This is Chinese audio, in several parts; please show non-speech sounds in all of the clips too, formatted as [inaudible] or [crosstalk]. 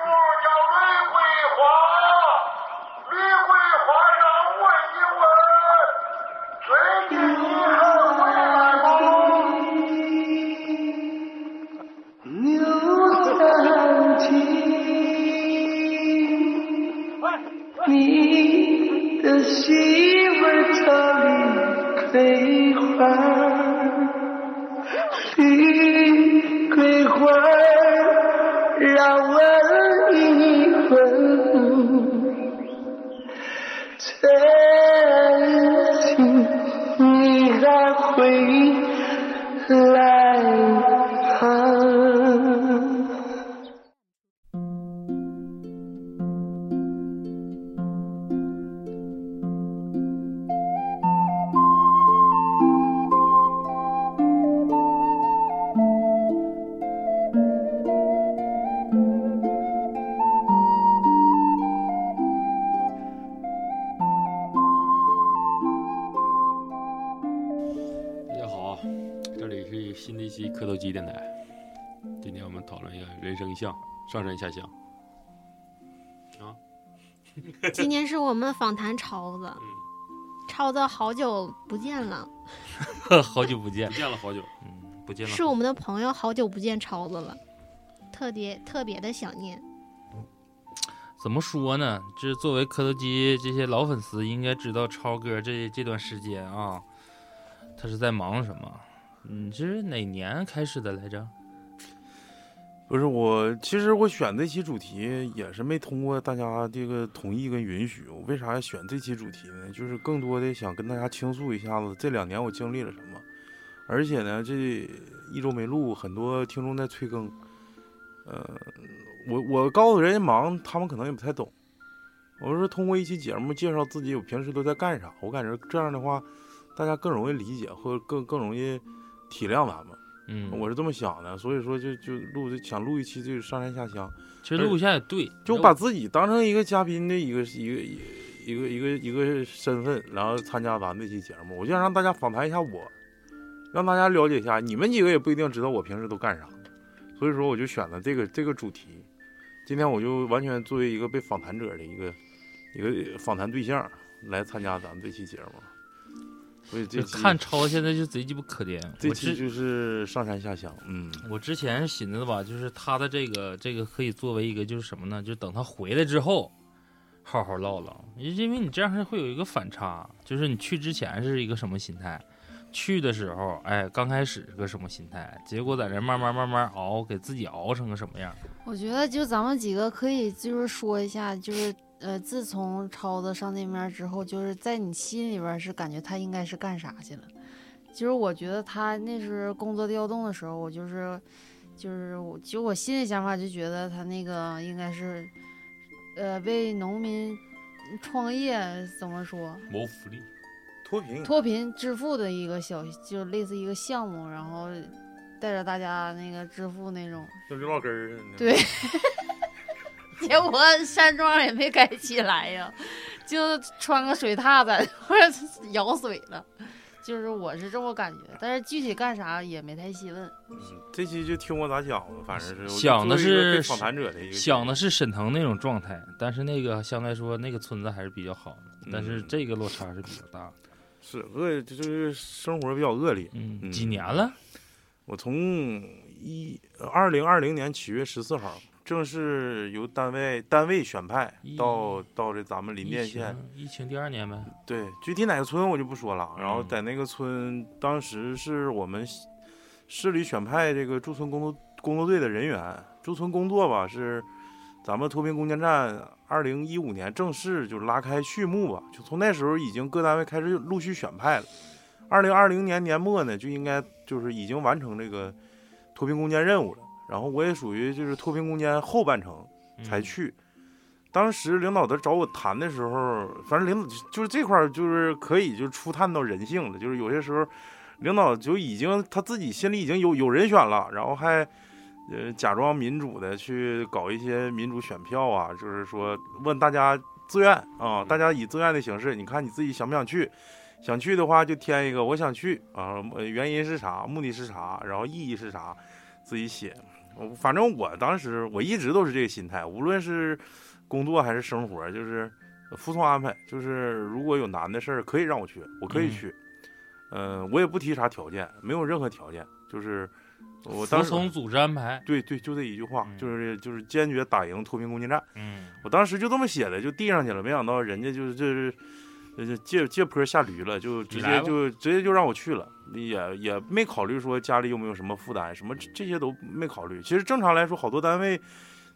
war. 上山下乡。啊，[laughs] 今天是我们访谈超子，嗯超子好久不见了，[laughs] 好久不见不，见了好久，嗯，不见了。是我们的朋友好久不见超子了，特别特别的想念。怎么说呢？这作为磕头机这些老粉丝，应该知道超哥这这段时间啊，他是在忙什么？嗯，这是哪年开始的来着？不是我，其实我选这期主题也是没通过大家这个同意跟允许。我为啥选这期主题呢？就是更多的想跟大家倾诉一下子这两年我经历了什么，而且呢，这一周没录，很多听众在催更。呃，我我告诉人家忙，他们可能也不太懂。我是通过一期节目介绍自己，我平时都在干啥。我感觉这样的话，大家更容易理解，或者更更容易体谅咱们。嗯，我是这么想的，所以说就就录这想录一期这个上山下乡，其实录一下也对，就把自己当成一个嘉宾的一个一个一个一个一个身份，然后参加咱们这期节目，我就想让大家访谈一下我，让大家了解一下，你们几个也不一定知道我平时都干啥，所以说我就选了这个这个主题，今天我就完全作为一个被访谈者的一个一个访谈对象来参加咱们这期节目，这就看超现在就贼鸡巴可怜。我这期就是上山下乡，嗯。我之前是寻思吧，就是他的这个这个可以作为一个就是什么呢？就等他回来之后，好好唠唠，因为你这样是会有一个反差，就是你去之前是一个什么心态，去的时候，哎，刚开始是个什么心态，结果在这慢慢慢慢熬，给自己熬成个什么样？我觉得就咱们几个可以就是说一下，就是呃，自从超子上那面之后，就是在你心里边是感觉他应该是干啥去了。其实我觉得他那是工作调动的时候，我就是就是我其实我心里想法就觉得他那个应该是呃为农民创业怎么说谋福利。脱贫，脱贫致富的一个小就类似一个项目，然后带着大家那个致富那种。就刘老根儿似的。对，[laughs] [laughs] 结果山庄也没盖起来呀，就穿个水踏子或者舀水了，就是我是这么感觉，但是具体干啥也没太细问。嗯，这期就听我咋讲吧，反正是想的是访谈者的一个想的是沈腾那种状态，但是那个相对来说那个村子还是比较好的，但是嗯这个落差是比较大的。是恶，就是生活比较恶劣。嗯，嗯几年了？我从一二零二零年七月十四号正式由单位单位选派到到这咱们林甸县，疫情第二年呗。对，具体哪个村我就不说了。然后嗯在那个村，当时是我们市里选派这个驻村工作工作队的人员，驻村工作吧是咱们脱贫攻坚战二零一五年正式就拉开序幕吧，就从那时候已经各单位开始陆续选派了。二零二零年年末呢，就应该就是已经完成这个脱贫攻坚任务了。然后我也属于就是脱贫攻坚后半程，才嗯去。当时领导在找我谈的时候，反正领导就是这块儿就是可以就初探到人性了，就是有些时候领导就已经他自己心里已经有有人选了，然后还呃假装民主的去搞一些民主选票啊，就是说问大家自愿啊，大家以自愿的形式，你看你自己想不想去？想去的话就填一个我想去啊，呃原因是啥，目的是啥，然后意义是啥，自己写。我反正我当时我一直都是这个心态，无论是工作还是生活，就是服从安排。就是如果有难的事儿，可以让我去，我可以嗯去。嗯、我也不提啥条件，没有任何条件，就是我当时服从组织安排。对对，就这一句话，嗯就是就是坚决打赢脱贫攻坚战。嗯，我当时就这么写的，就递上去了，没想到人家就是就是，呃就借借坡下驴了，就直接就直接就让我去了，也也没考虑说家里有没有什么负担，什么这这些都没考虑。其实正常来说，好多单位。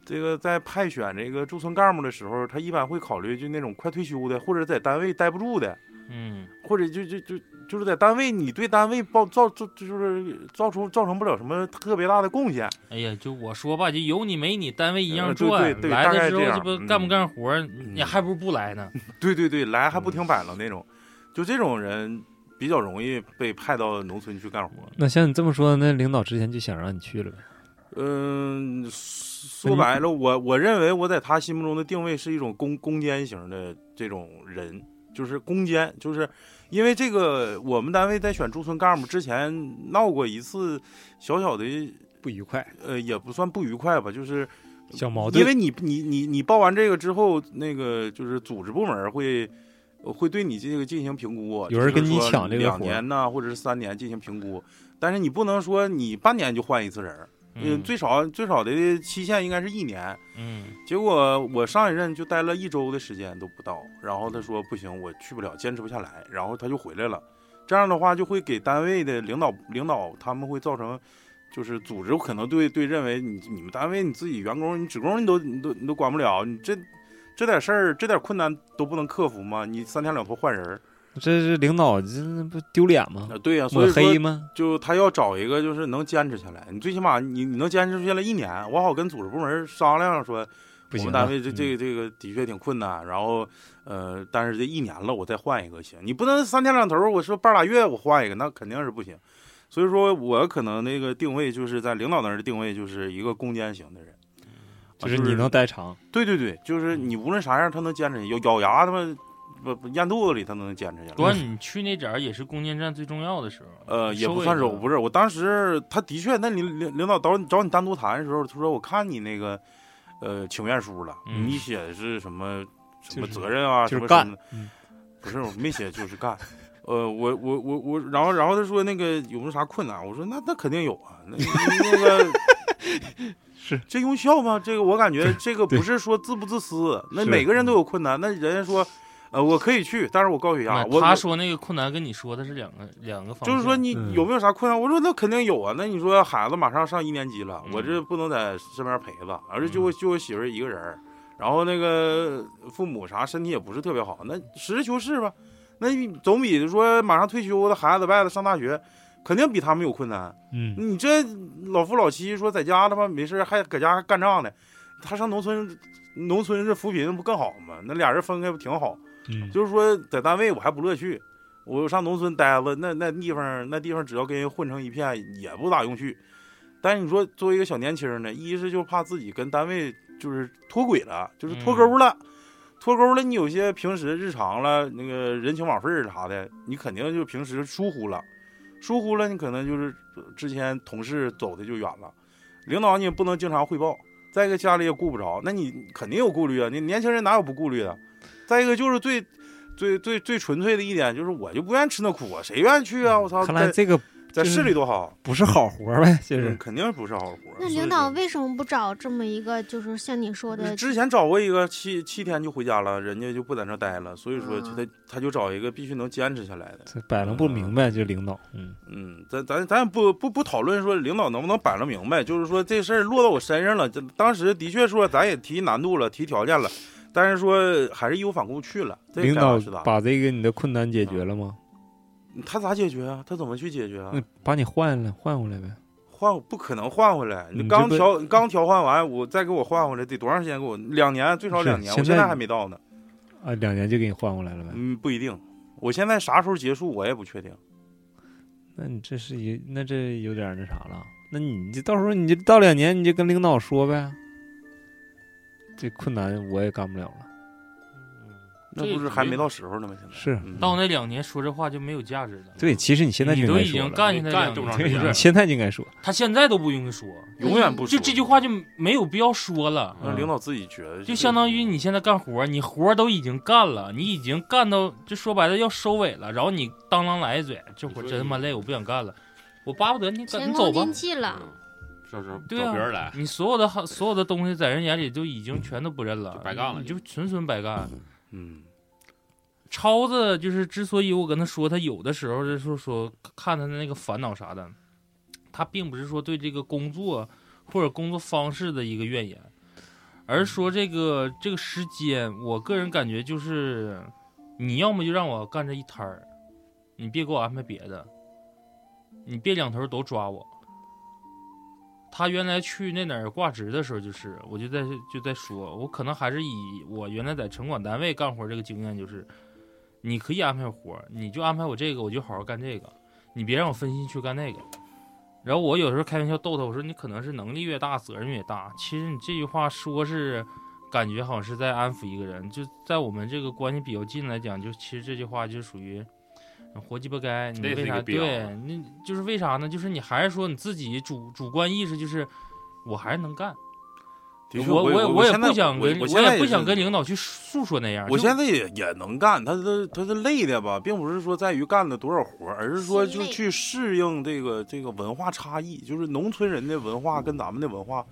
这个在派选这个驻村干部的时候，他一般会考虑就那种快退休的，或者在单位待不住的，嗯，或者就就就就是在单位你对单位报造造就是造出造成不了什么特别大的贡献，哎呀，就我说吧，就有你没你，单位一样呃对转。对对来的时候这不干不干活儿，你还不如不来呢。[laughs] 对对对，来还不嗯停摆了那种，就这种人比较容易被派到农村去干活。那像你这么说，那领导之前就想让你去了呗？嗯，说白了，我我认为我在他心目中的定位是一种攻攻坚型的这种人，就是攻坚，就是因为这个，我们单位在选驻村干部之前闹过一次小小的，不愉快，呃，也不算不愉快吧，就是小矛盾。因为你你你你报完这个之后，那个就是组织部门会呃会对你这个进行评估，有人跟你抢这个活儿年呢，或者是三年进行评估，但是你不能说你半年就换一次人儿，嗯，嗯最少最少的期限应该是一年。嗯结果我上一任就待了一周的时间都不到，然后他说不行，我去不了，坚持不下来，然后他就回来了。这样的话就会给单位的领导领导他们会造成，就是组织可能对对认为你你们单位你自己员工你职工你都你都你都管不了，你这这点事儿这点困难都不能克服吗？你三天两头换人儿，这是领导，这不丢脸吗？啊对呀、所抹以黑吗？就他要找一个就是能坚持下来，你最起码你你能坚持下来一年，我好跟组织部门商量说。我们单位这这个这个的确挺困难，然后呃，但是这一年了，我再换一个行，你不能三天两头我说半拉月我换一个，那肯定是不行。所以说我可能那个定位就是在领导那儿的定位就是一个攻坚型的人，啊就是你能待长。对对对，就是你无论啥样他能坚持，咬咬牙他妈不不咽肚子里他都能坚持下来。关键你去那点儿也是攻坚战最重要的时候。呃，也不算是，收不是，我当时他的确，那领领领导找你找你单独谈的时候，他说我看你那个呃请愿书了，嗯你写的是什么什么责任啊，就是干什么什么嗯不是我没写就是干，呃，我我我我，然后然后他说那个有没有啥困难？我说那那肯定有啊，那那个 [laughs] 是这用笑吗？这个我感觉这个不是说自不自私，那每个人都有困难，那人家说。呃，我可以去，但是我高血压，他说那个困难跟你说的是两个两个方向。就是说你嗯有没有啥困难？我说那肯定有啊。那你说孩子马上上一年级了，嗯我这不能在身边陪着，而且就我就我媳妇一个人儿，然后那个父母啥身体也不是特别好，那实事求是吧？那你总比说马上退休的孩子在外头上大学，肯定比他们有困难。嗯，你这老夫老妻说在家他妈没事还搁家干仗呢，他上农村，农村是扶贫不更好吗？那俩人分开不挺好？就是说在单位我还不乐趣，我上农村待着，那那地方那地方只要跟人混成一片也不咋用去。但是你说作为一个小年轻呢，一是就怕自己跟单位就是脱轨了，就是脱钩了，脱钩了，你有些平时日常了那个人情往费儿啥的，你肯定就平时疏忽了，疏忽了你可能就是之前同事走的就远了，领导你也不能经常汇报，再一个家里也顾不着，那你肯定有顾虑啊，你年轻人哪有不顾虑的？再一个就是最最最最纯粹的一点，就是我就不愿意吃那苦啊，谁愿意去啊？我操，在看来这个在市里多好，不是好活儿呗，就是嗯肯定不是好活。那领导为什么不找这么一个，就是像你说的，之前找过一个七七天就回家了，人家就不在那待了，所以说就嗯他他就找一个必须能坚持下来的。这摆弄不明白，这领导，嗯，嗯，咱咱咱也不不不讨论说领导能不能摆弄明白，就是说这事儿落到我身上了，这当时的确说咱也提难度了，提条件了，但是说还是义无反顾去了。这领导？把这个你的困难解决了吗？他咋解决啊？他怎么去解决啊？把你换了，换回来呗。换不可能换回来，你你刚调刚调换完，我再给我换回来得多长时间？给我两年，最少两年，我现在现在还没到呢。啊，两年就给你换回来了呗。嗯，不一定，我现在啥时候结束我也不确定。那你这是有，那这有点那啥了。那你就到时候你就到两年，你就跟领导说呗。这困难我也干不了了。那不是还没到时候呢吗？现在是嗯到那两年说这话就没有价值了。对，其实你现在就你都已经应该说了干下来两干这么长时间了对你现在就应该说，他现在都不用说，永远不说就这句话就没有必要说了。让领导自己觉得，就相当于你现在干活，你活都已经干了，你已经干到就说白了要收尾了，然后你当啷来一嘴，这活真他妈累，我不想干了，我巴不得你你走吧。嗯到时候对啊找别人来，你所有的好所有的东西在人眼里就已经全都不认了，就白干了你就纯纯白干。嗯，超子就是之所以我跟他说，他有的时候就是说看他的那个烦恼啥的，他并不是说对这个工作或者工作方式的一个怨言，而是说这个这个时间，我个人感觉就是你要么就让我干这一摊儿，你别给我安排别的，你别两头都抓我。他原来去那哪儿挂职的时候，就是我就在就在说，我可能还是以我原来在城管单位干活这个经验，就是你可以安排活，你就安排我这个，我就好好干这个，你别让我分心去干那个。然后我有时候开玩笑逗他，我说你可能是能力越大，责任越大。其实你这句话说是感觉好像是在安抚一个人，就在我们这个关系比较近来讲，就其实这句话就属于活鸡巴该。你为啥对？那就是为啥呢？就是你还是说你自己主主观意识，就是我还是能干。的确，我我也也我现在不想跟我现在也不想跟领导去诉说那样。我现在也也能干，他的他是累的吧，并不是说在于干了多少活，而是说就去适应这个这个文化差异，就是农村人的文化跟咱们的文化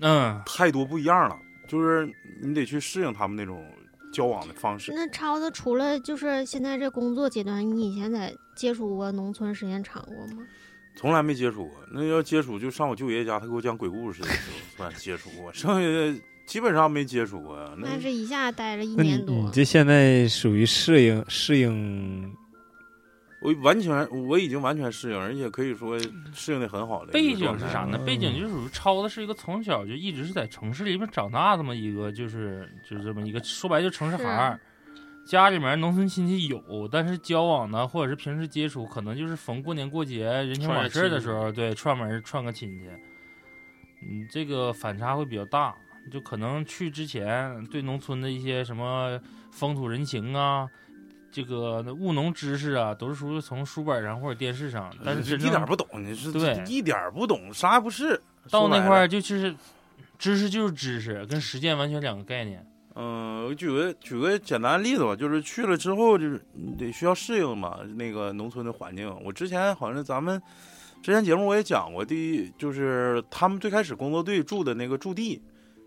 嗯，太多不一样了，就是你得去适应他们那种交往的方式。那超子除了就是现在这工作阶段，你以前在接触过农村时间长过吗？从来没接触过，那要接触就上我舅爷家，他给我讲鬼故事的时候算接触过，剩下的基本上没接触过。那但是一下待了一年多你，这现在属于适应适应，我完全我已经完全适应，而且可以说适应的很好的背景。是啥呢？背景就属于超的是一个从小就一直是在城市里面长大这么一个，就是就是这么一个说白了就城市孩儿。家里面农村亲戚有，但是交往呢，或者是平时接触，可能就是逢过年过节、人情往事儿的时候，对串门串个亲戚。嗯，这个反差会比较大，就可能去之前对农村的一些什么风土人情啊，这个务农知识啊，都是属于从书本上或者电视上，但是一点不懂，你是对一点不懂，啥也不是。到那块儿就就是知识就是知识，跟实践完全两个概念。嗯，我举个举个简单的例子吧，就是去了之后，就是你得需要适应嘛，那个农村的环境。我之前好像咱们之前节目我也讲过，第一就是他们最开始工作队住的那个驻地，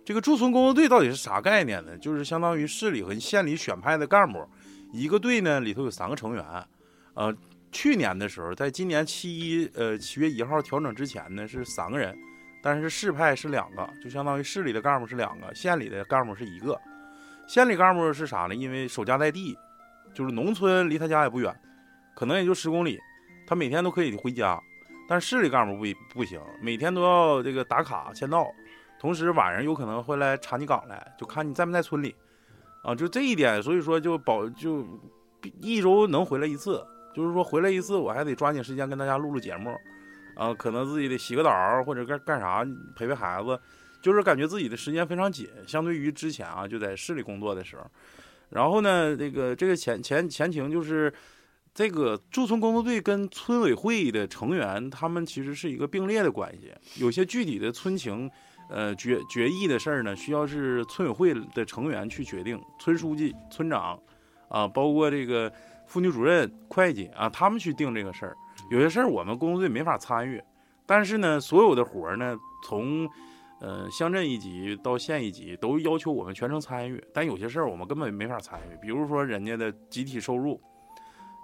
这个驻村工作队到底是啥概念呢？就是相当于市里和县里选派的干部，一个队呢里头有三个成员，呃，去年的时候，在今年七一呃七月一号调整之前呢是三个人，但是市派是两个，就相当于市里的干部是两个，县里的干部是一个。县里干部是啥呢？因为守家在地，就是农村离他家也不远，可能也就十公里，他每天都可以回家。但是市里干部不不行，每天都要这个打卡签到，同时晚上有可能会来查你岗来，就看你在没在村里，啊，就这一点，所以说就保就一周能回来一次，就是说回来一次我还得抓紧时间跟大家录录节目，啊，可能自己得洗个澡或者干干啥陪陪孩子。就是感觉自己的时间非常紧，相对于之前啊，就在市里工作的时候。然后呢，这个这个前前前情就是，这个驻村工作队跟村委会的成员，他们其实是一个并列的关系。有些具体的村情，呃决决议的事儿呢，需要是村委会的成员去决定，村书记、村长啊，包括这个妇女主任、会计啊，他们去定这个事儿。有些事儿我们工作队没法参与，但是呢，所有的活儿呢，从呃，乡镇一级到县一级都要求我们全程参与，但有些事儿我们根本没法参与，比如说人家的集体收入，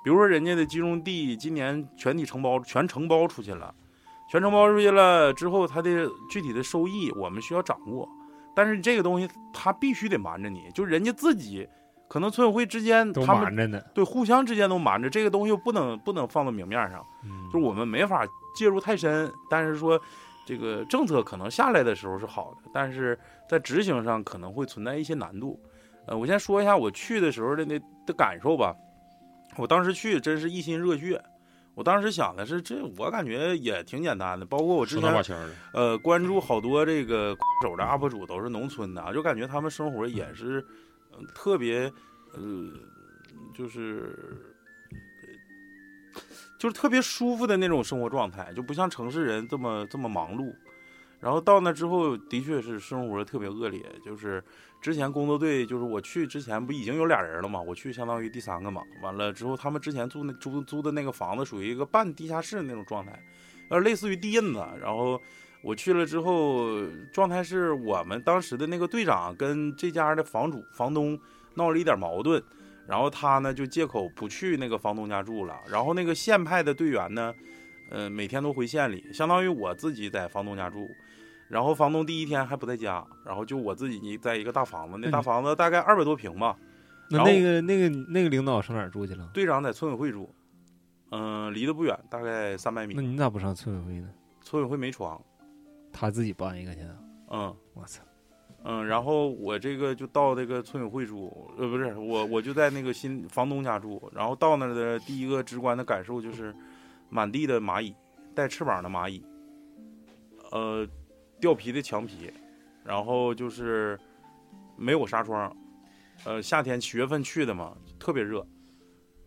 比如说人家的集中地今年全体承包全承包出去了，全承包出去了之后，它的具体的收益我们需要掌握，但是这个东西它必须得瞒着你，就人家自己可能村委会之间都他瞒着呢。对互相之间都瞒着，这个东西不能不能放到明面上。嗯就是我们没法介入太深，但是说这个政策可能下来的时候是好的，但是在执行上可能会存在一些难度。呃，我先说一下我去的时候的那的感受吧。我当时去真是一心热血，我当时想的是这，我感觉也挺简单的。包括我之前呃关注好多这个手的 UP 主都是农村的啊，就感觉他们生活也是、嗯特别呃，就是就是特别舒服的那种生活状态，就不像城市人这么这么忙碌。然后到那之后，的确是生活特别恶劣。就是之前工作队，就是我去之前不已经有俩人了嘛，我去相当于第三个嘛。完了之后，他们之前租那租租的那个房子属于一个半地下室那种状态，呃类似于地印子。然后我去了之后，状态是我们当时的那个队长跟这家的房主房东闹了一点矛盾，然后他呢就借口不去那个房东家住了，然后那个县派的队员呢，呃，每天都回县里，相当于我自己在房东家住。然后房东第一天还不在家，然后就我自己在一个大房子，那大房子大概二百多平吧。那那个那个那个领导上哪儿住去了？队长在村委会住，嗯、离得不远，大概三百米那。你咋不上村委会呢？村委会没床，他自己搬一个去啊？嗯我操！嗯，然后我这个就到这个村委会住，呃，不是我我就在那个新房东家住，然后到那儿的第一个直观的感受就是，满地的蚂蚁，带翅膀的蚂蚁，呃，掉皮的墙皮，然后就是没有纱窗，呃，夏天七月份去的嘛，特别热，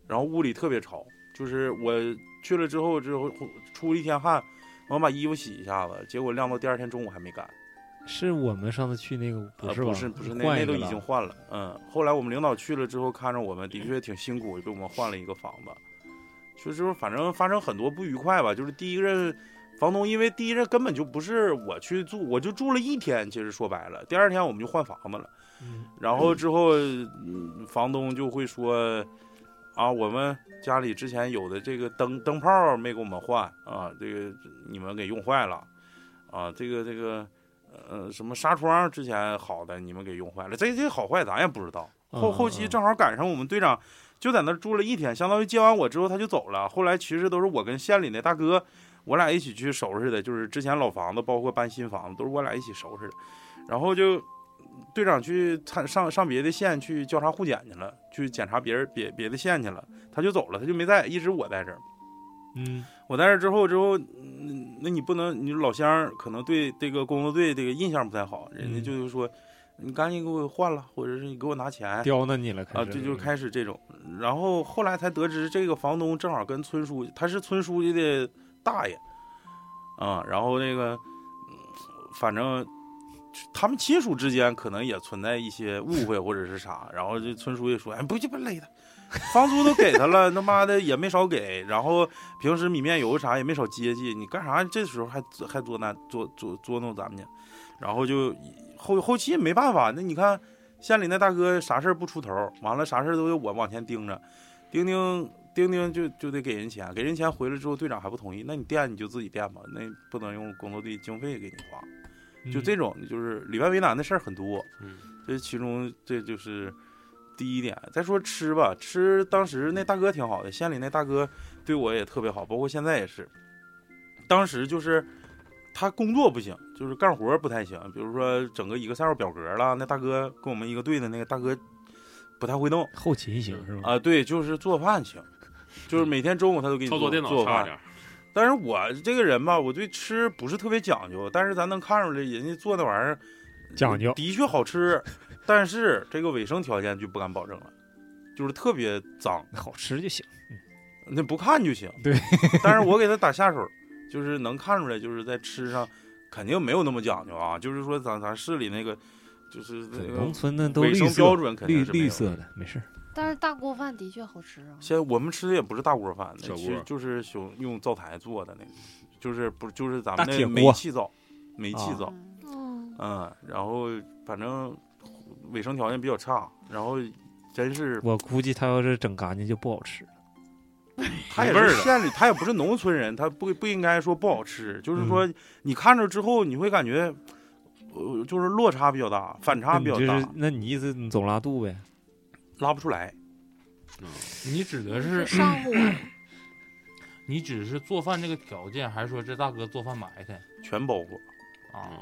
然后屋里特别潮，就是我去了之后之后出了一天汗，我把衣服洗一下子，结果晾到第二天中午还没干。是我们上次去那个不是不是不是，那那都已经换了。嗯，后来我们领导去了之后，看着我们的确挺辛苦，给我们换了一个房子。就是反正发生很多不愉快吧。就是第一任房东，因为第一任根本就不是我去住，我就住了一天。其实说白了，第二天我们就换房子了。嗯然后之后，嗯房东就会说：“啊，我们家里之前有的这个灯灯泡没给我们换啊，这个你们给用坏了啊，这个这个呃什么纱窗之前好的你们给用坏了，这这好坏咱也不知道。后嗯后期正好赶上我们队长就在那儿住了一天，相当于接完我之后他就走了。后来其实都是我跟县里那大哥，我俩一起去收拾的，就是之前老房子包括搬新房子都是我俩一起收拾的，然后就。队长去参上上别的县去交叉互检去了，去检查别人别别的县去了，他就走了，他就没在，一直我在这儿。嗯我在这儿之后之后，嗯，那你不能，你老乡可能对这个工作队这个印象不太好，人家嗯就是说，你赶紧给我换了，或者是你给我拿钱刁难你了，开啊，始这就开始这种。然后后来才得知，这个房东正好跟村书记，他是村书记的大爷，啊，然后那个，反正他们亲属之间可能也存在一些误会或者是啥，然后这村书记说，哎，不鸡巴勒他，房租都给他了，他妈的也没少给，然后平时米面油啥也没少接济，你干啥这时候还还作难作作作弄咱们去？然后就后后期也没办法，那你看县里那大哥啥事儿不出头，完了啥事儿都得我往前盯着，盯盯盯盯就就得给人钱，给人钱回来之后队长还不同意，那你垫你就自己垫吧，那不能用工作队经费给你花，就这种就是里外为难的事儿很多，嗯，这其中这就是第一点。再说吃吧，吃当时那大哥挺好的，县里那大哥对我也特别好，包括现在也是。当时就是他工作不行，就是干活不太行，比如说整个 Excel 表格了，那大哥跟我们一个队的那个大哥不太会弄后勤行是吧？啊，对，就是做饭行，就是每天中午他都给你做操作电脑做饭差点。但是我这个人吧，我对吃不是特别讲究，但是咱能看出来，人家做那玩意儿讲究的确好吃，[laughs] 但是这个卫生条件就不敢保证了，就是特别脏，好吃就行。那不看就行。[laughs] 对，但是我给他打下手，就是能看出来，就是在吃上肯定没有那么讲究啊，就是说咱咱市里那个，就是那个农村的都卫绿色生标准肯定绿绿色的，没事儿。但是大锅饭的确好吃啊。现在我们吃的也不是大锅饭，那小其实锅就是用用灶台做的那个，就是不就是咱们那煤气灶，煤气啊灶。嗯，然后反正卫生条件比较差，然后真是我估计他要是整干净就不好吃。[laughs] 他也没味儿了是县里，他也不是农村人，他不不应该说不好吃，就是说你看着之后你会感觉，呃，就是落差比较大，反差那你就是比较大，，那你意思你总拉肚呗？拉不出来。嗯你指的是是上午，你只是做饭这个条件，还是说这大哥做饭埋汰全包括，啊？嗯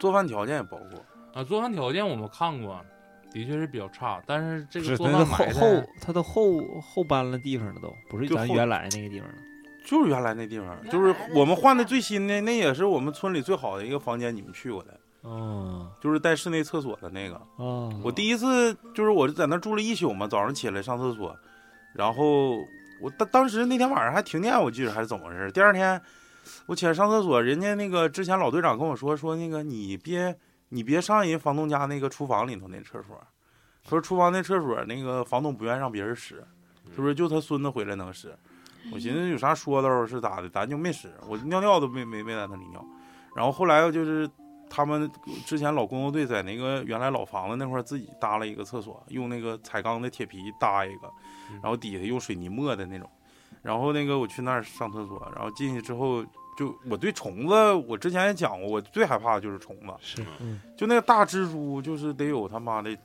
做饭条件也包括。啊，做饭条件我们看过，的确是比较差，但是这，个做那饭埋汰都后后他都后后搬了地方了，都不是咱原来那个地方了。就是原来那地方，就是我们换的最新的，那也是我们村里最好的一个房间，你们去过的，哦就是带室内厕所的那个。哦，我第一次就是我就在那住了一宿嘛，早上起来上厕所，然后我当当时那天晚上还停电，我记得还是怎么回事。第二天我起来上厕所，人家那个之前老队长跟我说说那个你别你别上人房东家那个厨房里头那厕所，他说厨房那厕所那个房东不愿意让别人使，是不是就他孙子回来能使？我寻思有啥说道是咋的，咱就没使，我尿尿都没没没在那里尿。然后后来就是他们之前老工作队在那个原来老房子那块儿自己搭了一个厕所，用那个彩钢的铁皮搭一个，然后底下用水泥抹的那种。然后那个我去那儿上厕所，然后进去之后，就我对虫子，我之前也讲过，我最害怕的就是虫子，是嗯就那个大蜘蛛，就是得有他妈的。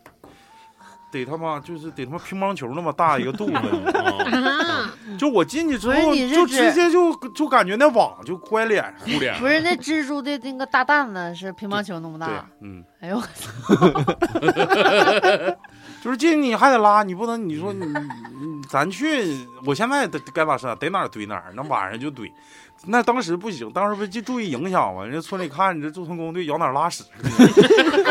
得他妈就是得他妈乒乓球那么大一个肚子，啊，就我进去之不是后，你是指就直接就就感觉那网就乖脸上，护脸不是那蜘蛛的那个大蛋子是乒乓球那么对大，，嗯，哎呦，[laughs] 就是进去你还得拉，你不能你说你 [laughs] 你咱去，我现在得该咋是得哪儿怼哪儿，那晚上就怼。那当时不行，当时不就注意影响吗？人家村里看你这驻村工队摇哪儿拉屎，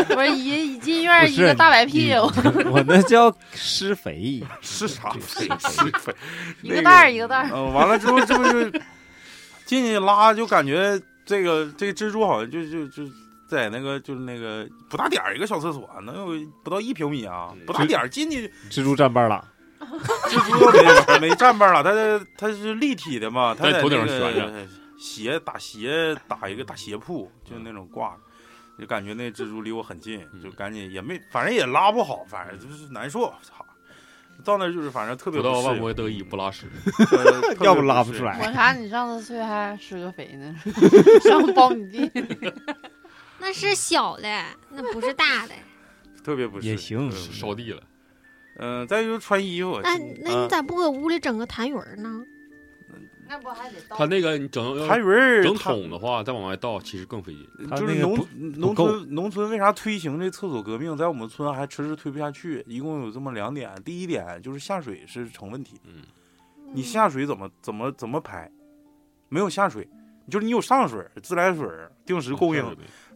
不是一一进院一个大白屁股，[laughs] 我那叫施肥，是啥？肥施肥，一个袋儿一个袋儿。嗯，完了之后这不就进去拉，就感觉这个这个蜘蛛好像就就就在那个就是那个不大点儿一个小厕所，能有不到一平米啊，不大点儿进去蜘蛛占半拉，[laughs] 蜘蛛都没没站班了，它是它是立体的嘛，[laughs] 它在头顶上悬着斜打斜打一个大斜铺，就那种挂着。就感觉那蜘蛛离我很近，就赶紧也没，反正也拉不好，反正就是难受。操，到那就是反正特别不到万不得已不拉屎，[laughs] 要不拉不出来。我啥？你上次去还施个肥呢，上苞米地。那是小的，那不是大的。特别不是也行烧地了。嗯，再就是穿衣服，那那你嗯咋不搁屋里整个痰盂儿呢？那不还得倒他那个你整痰盂儿整桶的话，再往外倒，其实更费劲。就是农农村农村为啥推行这厕所革命，在我们村还迟迟推不下去？一共有这么两点，第一点就是下水是成问题，嗯，你下水怎么怎么怎么排？没有下水，就是你有上水、自来水定时供应，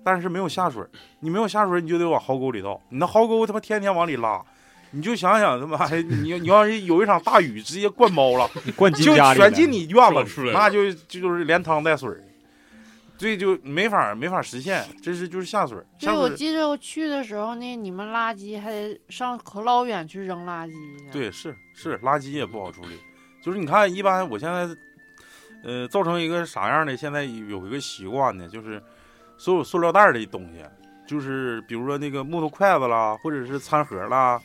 但是没有下水。你没有下水，你就得往壕沟里倒。你那壕沟他妈天天往里拉，你就想想他妈，[laughs] 你你要是有一场大雨直接灌猫了，[laughs] 灌进就家里了全进你院子里，那就就是连汤带水儿，这就没法没法实现。这是就是下水儿，对，下水儿我记得我去的时候呢，你们垃圾还得上可老远去扔垃圾去。对是是垃圾也不好处理。就是你看，一般我现在，呃，造成一个啥样的？现在有一个习惯呢，就是所有塑料袋的东西，就是比如说那个木头筷子啦，或者是餐盒啦，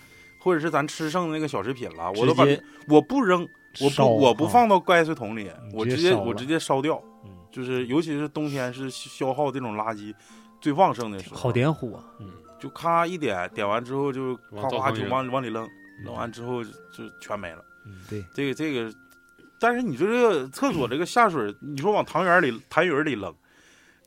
或者是咱吃剩的那个小食品了，我都把我不扔，我不我不啊放到泔水桶里，我直接我直接烧掉。嗯就是尤其是冬天是消耗这种垃圾最旺盛的时候，好点火，嗯，就咔一点，点完之后就往夸夸就往往里扔，嗯扔完之后就全没了。嗯对，这个这个，但是你说这个厕所这个下水，你说往汤圆里痰盂里扔，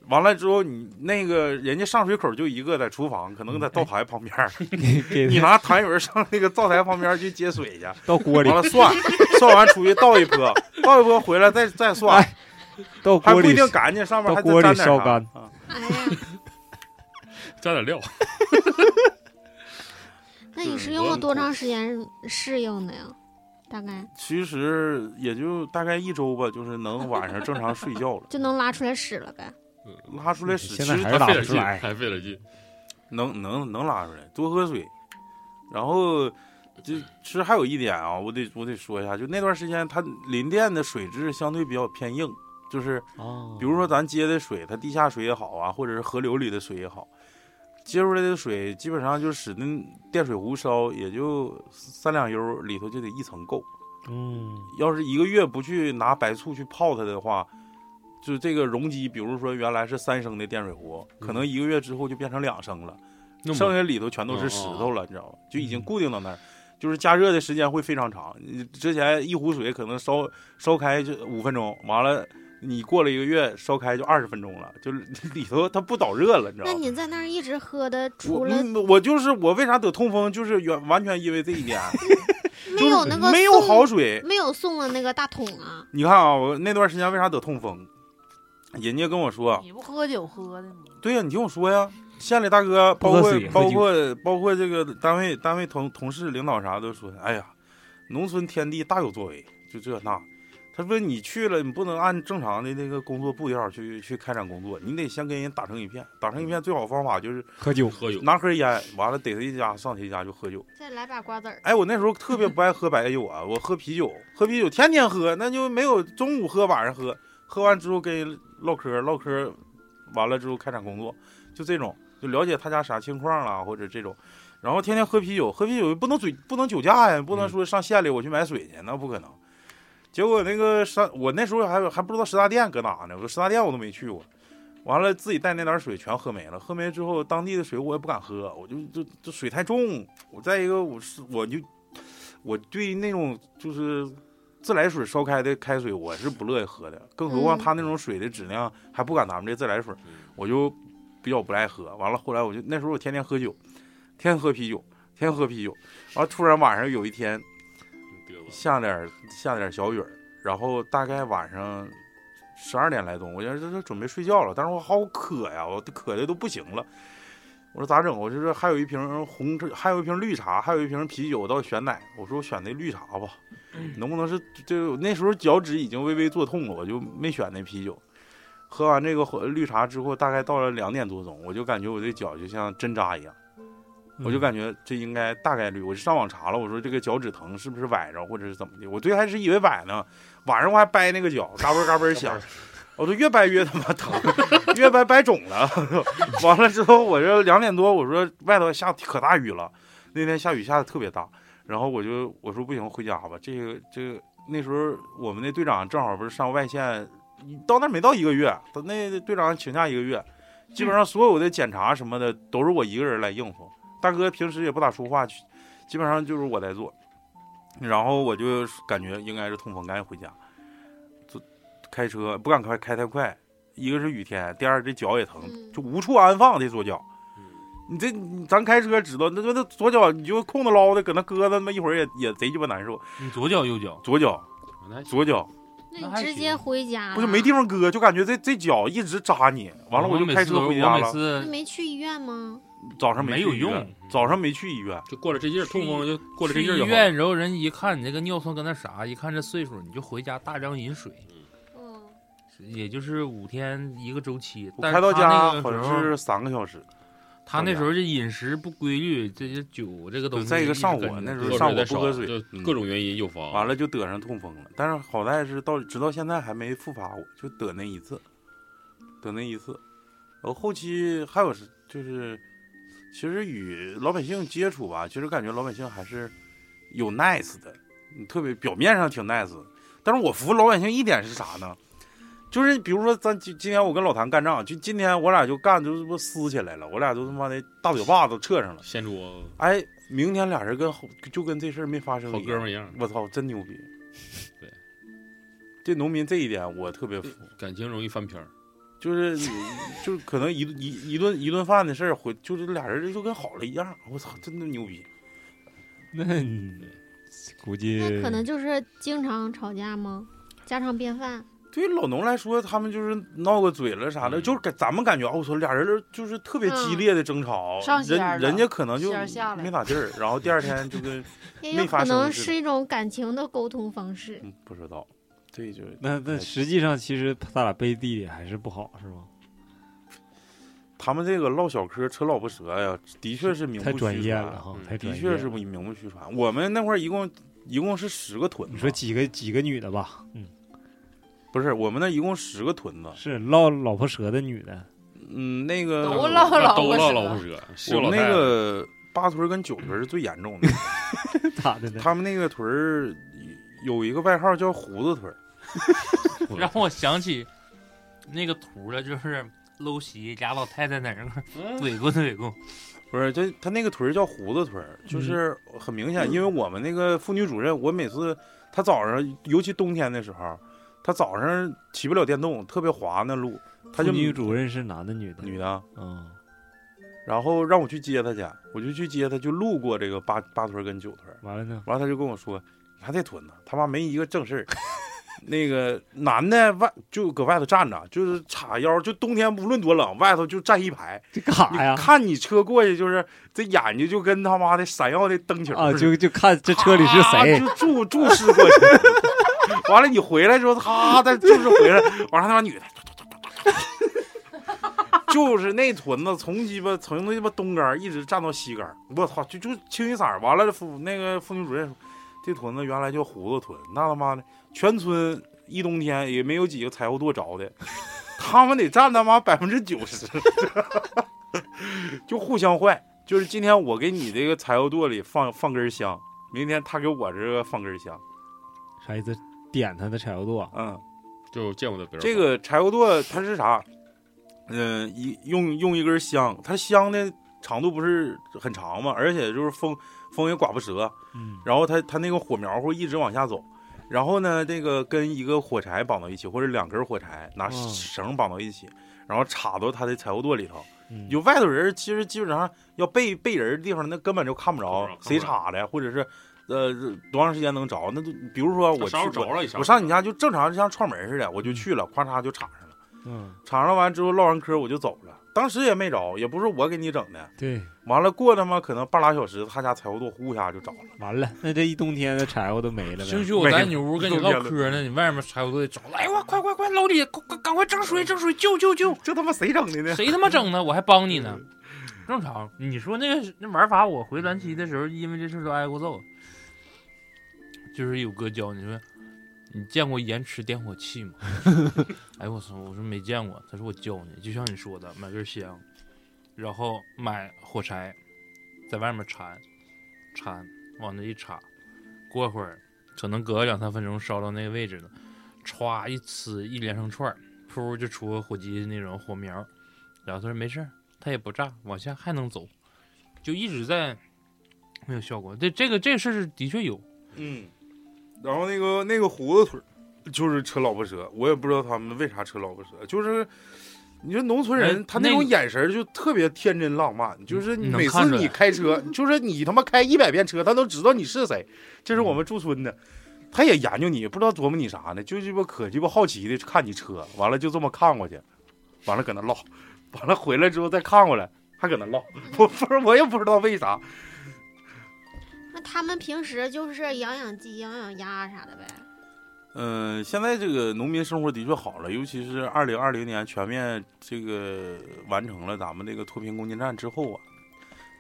完了之后你那个人家上水口就一个在厨房，可能在灶台旁边 [laughs] 你拿痰盂上那个灶台旁边去接水去，[laughs] 到锅里。完，了涮，涮完出去倒一泼，倒一泼回来再再涮，哎到锅里还不一定干净，上面还锅里沾点烧干。啊。哎呀，[laughs] 加点料，那你是用了多长时间适应的呀？大概。其实也就大概一周吧，就是能晚上正常睡觉了，就能拉出来屎了呗？拉出来屎，其实现在还费点劲，还费点劲。能能能拉出来，多喝水。然后，就其实还有一点啊，我得我得说一下，就那段时间它临店的水质相对比较偏硬，就是哦比如说咱接的水，它地下水也好啊，或者是河流里的水也好，接出来的水基本上就使那电水壶烧，也就三两油里头就得一层够。嗯，要是一个月不去拿白醋去泡它的话，就这个容积，比如说原来是三升的电水壶，可能一个月之后就变成两升了，剩下里头全都是石头了，你知道吧？就已经固定到那儿，就是加热的时间会非常长。你之前一壶水可能烧烧开就五分钟，完了你过了一个月烧开就二十分钟了，就是 [laughs] 里头它不导热了，你知道吗？那你在那儿一直喝的，除我了嗯我就是我为啥得痛风，就是原完全因为这一点，[laughs] 没有那个没有好水。没有送的那个大桶啊？你看啊，我那段时间为啥得痛风？人家跟我说，你不喝酒喝的吗？对呀、你听我说呀，县里大哥，包括包括包括这个单位单位同同事领导啥都说，哎呀，农村天地大有作为，就这那。他说你去了，你不能按正常的那个工作步调去去开展工作，你得先跟人打成一片。打成一片最好方法就是喝酒，喝酒，拿盒烟，完了逮谁家上谁家就喝酒。再来把瓜子儿。哎，我那时候特别不爱喝白酒啊，我喝啤酒，喝啤酒天天喝，那就没有中午喝晚上喝，喝完之后跟人唠嗑唠嗑，完了之后开展工作，就这种，就了解他家啥情况啦，或者这种，然后天天喝啤酒，喝啤酒不能嘴不能酒驾呀，不能说上县里我去买水去，那不可能。结果那个上我那时候还还不知道十大店搁哪呢，我说十大店我都没去过。完了，自己带那点水全喝没了，喝没之后，当地的水我也不敢喝，我就就就水太重。我再一个，我是我就我对那种就是自来水烧开的开水，我是不乐意喝的，更何况嗯他那种水的质量还不赶咱们这自来水，我就比较不爱喝。完了，后来我就那时候我天天喝酒，天天喝啤酒，天天喝啤酒。完了，突然晚上有一天下点下点小雨，然后大概晚上十二点来钟，我就这这准备睡觉了，但是我好渴呀，我渴的都不行了。我说咋整？我就说还有一瓶红，还有一瓶绿茶，还有一瓶啤酒到选奶。我说我选那绿茶吧，能不能是就那时候脚趾已经微微作痛了，我就没选那啤酒。喝完这个绿茶之后，大概到了两点多钟，我就感觉我这脚就像针扎一样。我就感觉这应该大概率，我就上网查了，我说这个脚趾疼是不是崴着或者是怎么的？我最开始以为崴呢，晚上我还掰那个脚，嘎嘣嘎嘣响，[laughs] 我都越掰越他妈疼，[laughs] 越掰掰肿了。[laughs] 完了之后，我这两点多，我说外头下可大雨了，那天下雨下的特别大，然后我就我说不行，回家吧。这个这个那时候我们那队长正好不是上外线，到那没到一个月，他那队长请假一个月，基本上所有的检查什么的都是我一个人来应付。大哥平时也不咋说话，基本上就是我在做。然后我就感觉应该是痛风，赶紧回家。就开车不敢开开太快，一个是雨天，第二这脚也疼，嗯就无处安放这左脚。嗯你这咱开车知道，那那那左脚你就空的捞的，搁那搁着，他妈一会儿也也贼鸡巴难受。你左脚右脚，左脚左脚那你直接回家？不就没地方搁，就感觉这这脚一直扎你。完了我就开车回家了。那没去医院吗？早上没有用，早上没去医院。就过了这劲儿，痛风就过了这劲儿医院，然后人一看你这个尿酸跟那啥，一看这岁数，你就回家大量饮水，嗯，也就是五天一个周期。我开到但他那家好像是三个小时。他那时候这饮食不规律，这些酒这个东西。再一个上火那时候上火不喝水各种原因诱发。完了就得上痛风了。但是好在是到直到现在还没复发过，就得那一次，得那一次。然后后期还有是就是，其实与老百姓接触吧，其实感觉老百姓还是有 nice 的，嗯特别表面上挺 nice。但是我服老百姓一点是啥呢？就是比如说咱今今天我跟老谭干仗，就今天我俩就干就是不撕起来了，我俩都他妈的大嘴巴子撤上了。掀桌哎，明天俩人跟后就跟这事儿没发生好。哥们一样，我操，真牛逼！[laughs] 对，这农民这一点我特别服，感情容易翻篇儿。就是 [laughs] 就是可能一一一顿一顿饭的事儿，回就是俩人就跟好了一样。我操，真的牛逼！那估计那可能就是经常吵架吗？家常便饭。对于老农来说，他们就是闹个嘴了啥的，嗯就是给咱们感觉，哦我操，俩人就是特别激烈的争吵，人人家可能就没咋地儿，然后第二天就跟 [laughs] 也有没发可能是一种感情的沟通方式。嗯不知道，对就那那实际上其实他俩背地里还是不好，是吗？他们这个唠小嗑扯老婆舌呀，的确是名不虚传专业了，哈。的确是名不虚传。我们那块儿一共一共是十个屯，你说几个几个女的吧？嗯，不是我们那一共十个屯子。是唠老婆舌的女的，嗯，那个都唠老婆舌唠老婆舌，是我们那个八屯儿跟九屯儿是最严重的，[laughs] 咋的呢？他们那个屯儿有一个外号叫胡子屯儿。[laughs] 让我想起那个图了，就是搂席俩老太太在那儿嗯怼过怼过。不是，这他那个屯儿叫胡子屯儿，就是很明显，因为我们那个妇女主任，我每次她早上，尤其冬天的时候，她早上骑不了电动，特别滑那路，他就女主任是男的女的？女的，嗯，然后让我去接他去，我就去接他，就路过这个八八屯跟九屯，完了呢？完了他就跟我说，你看这屯子他妈没一个正事儿，[laughs] 那个男的外就搁外头站着，就是叉腰，就冬天无论多冷，外头就站一排。这干啥呀？看你车过去，就是这眼睛就跟他妈的闪耀的灯球啊，就就看这车里是谁咔就注注视过去。[laughs] [laughs] 完了，你回来之后，他再就是回来，完了他妈女的，就是那屯子从鸡巴从那鸡巴东杆一直站到西杆，我操，就就清一色。完了，妇那个妇女主任，这屯子原来叫胡子屯，那他妈的全村一冬天也没有几个柴火垛着的，他们得占他妈百分之九十，就互相坏。就是今天我给你这个柴火垛里放放根香，明天他给我这个放根香，啥意思？点他的柴油垛，嗯。就见过的别人。这个柴火垛它是啥？嗯、一用用一根香，它香的长度不是很长嘛，而且就是风风也刮不折，嗯，然后它它那个火苗会一直往下走，然后呢，这个跟一个火柴绑到一起，或者两根火柴拿嗯绳绑到一起，然后插到它的柴火垛里头。嗯有外头人，其实基本上要背背人的地方，那根本就看不着看不着谁插的，或者是呃多长时间能着。那就比如说我去了一下我上你家就正常像串门似的，我就去了，咵嚓就插上了。嗯，插上完之后唠完嗑我就走了，当时也没着，也不是我给你整的。对，完了过他妈可能半拉小时，他家柴火垛呼一下就着了。完了，那这一冬天的柴火都没了呗。兴许我在你屋跟你唠嗑呢，你外面柴火都得着了。哎呦我快快快，老李，快赶赶快整水整水，救救救！[laughs] 这他妈谁整的呢？谁他妈整的？我还帮你呢。正常，你说那个那玩法，我回蓝旗的时候，因为这事都挨过揍。就是有哥教你说，你见过延迟点火器吗？[laughs] 哎我操！我说没见过。他说我教你，就像你说的，买根香，然后买火柴，在外面缠，缠往那一插，过会儿可能隔两三分钟烧到那个位置了，歘一呲一连成串儿，噗就出个火机那种火苗。然后他说没事儿，它也不炸，往下还能走，就一直在没有效果。这这个这个事儿的确有，嗯，然后那个那个胡子腿儿就是扯老婆舌，我也不知道他们为啥扯老婆舌，就是你说农村人、哎他那种眼神就特别天真浪漫，就是每次你开车，就是你他妈开一百遍车，他都知道你是谁，这是我们驻村的。他也研究你，不知道琢磨你啥呢，就鸡巴可鸡巴好奇的看你车，完了就这么看过去，完了搁那唠，完了回来之后再看过来，还搁那唠，[laughs] 我不是我也不知道为啥，那他们平时就是养养鸡、养养鸭啥的呗。嗯，现在这个农民生活的确好了，尤其是二零二零年全面这个完成了咱们这个脱贫攻坚战之后啊，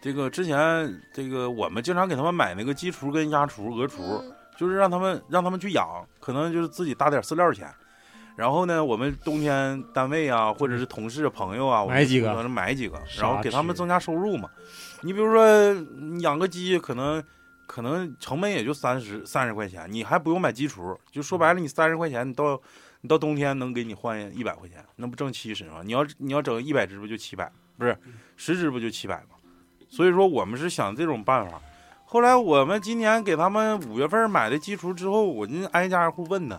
这个之前这个我们经常给他们买那个鸡雏跟鸭雏、鹅雏，嗯就是让他们让他们去养，可能就是自己搭点饲料钱。然后呢，我们冬天单位啊，或者是同事朋友啊，我们买几个可能买几个，然后给他们增加收入嘛。你比如说你养个鸡，可能可能成本也就三十三十块钱，你还不用买鸡雏，就说白了，你三十块钱，你到你到冬天能给你换一百块钱，那不挣七十吗？你要你要整一百只不就七百？不是十只不就七百吗？所以说我们是想这种办法。后来我们今年给他们五月份买的鸡雏之后，我就挨家挨户问呢，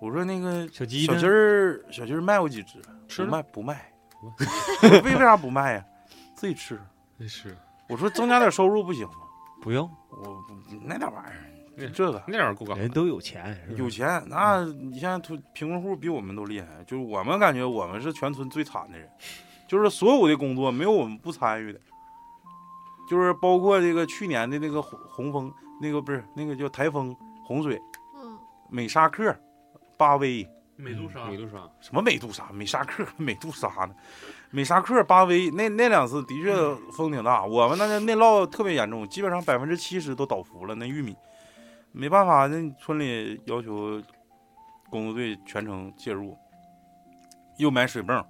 我说那个小鸡小鸡？儿小鸡儿卖过几只？吃卖不卖，为 [laughs] 为啥不卖呀？自己吃。[laughs] 那是我说增加点收入不行吗？不用，我不那点玩意儿，嗯这个那样够干啥人都有钱，有钱，那你现在土贫困户比我们都厉害，就是我们感觉我们是全村最惨的人，就是所有的工作没有我们不参与的，就是包括这个去年的那个洪洪峰，那个不是那个叫台风洪水，嗯，美沙克、巴威美杜莎美杜莎，什么美杜莎、美沙克、美杜莎呢？美沙克、巴威那那两次的确风挺大，我们那个内涝特别严重，基本上百分之七十都倒伏了。那玉米没办法，那村里要求工作队全程介入，又买水泵，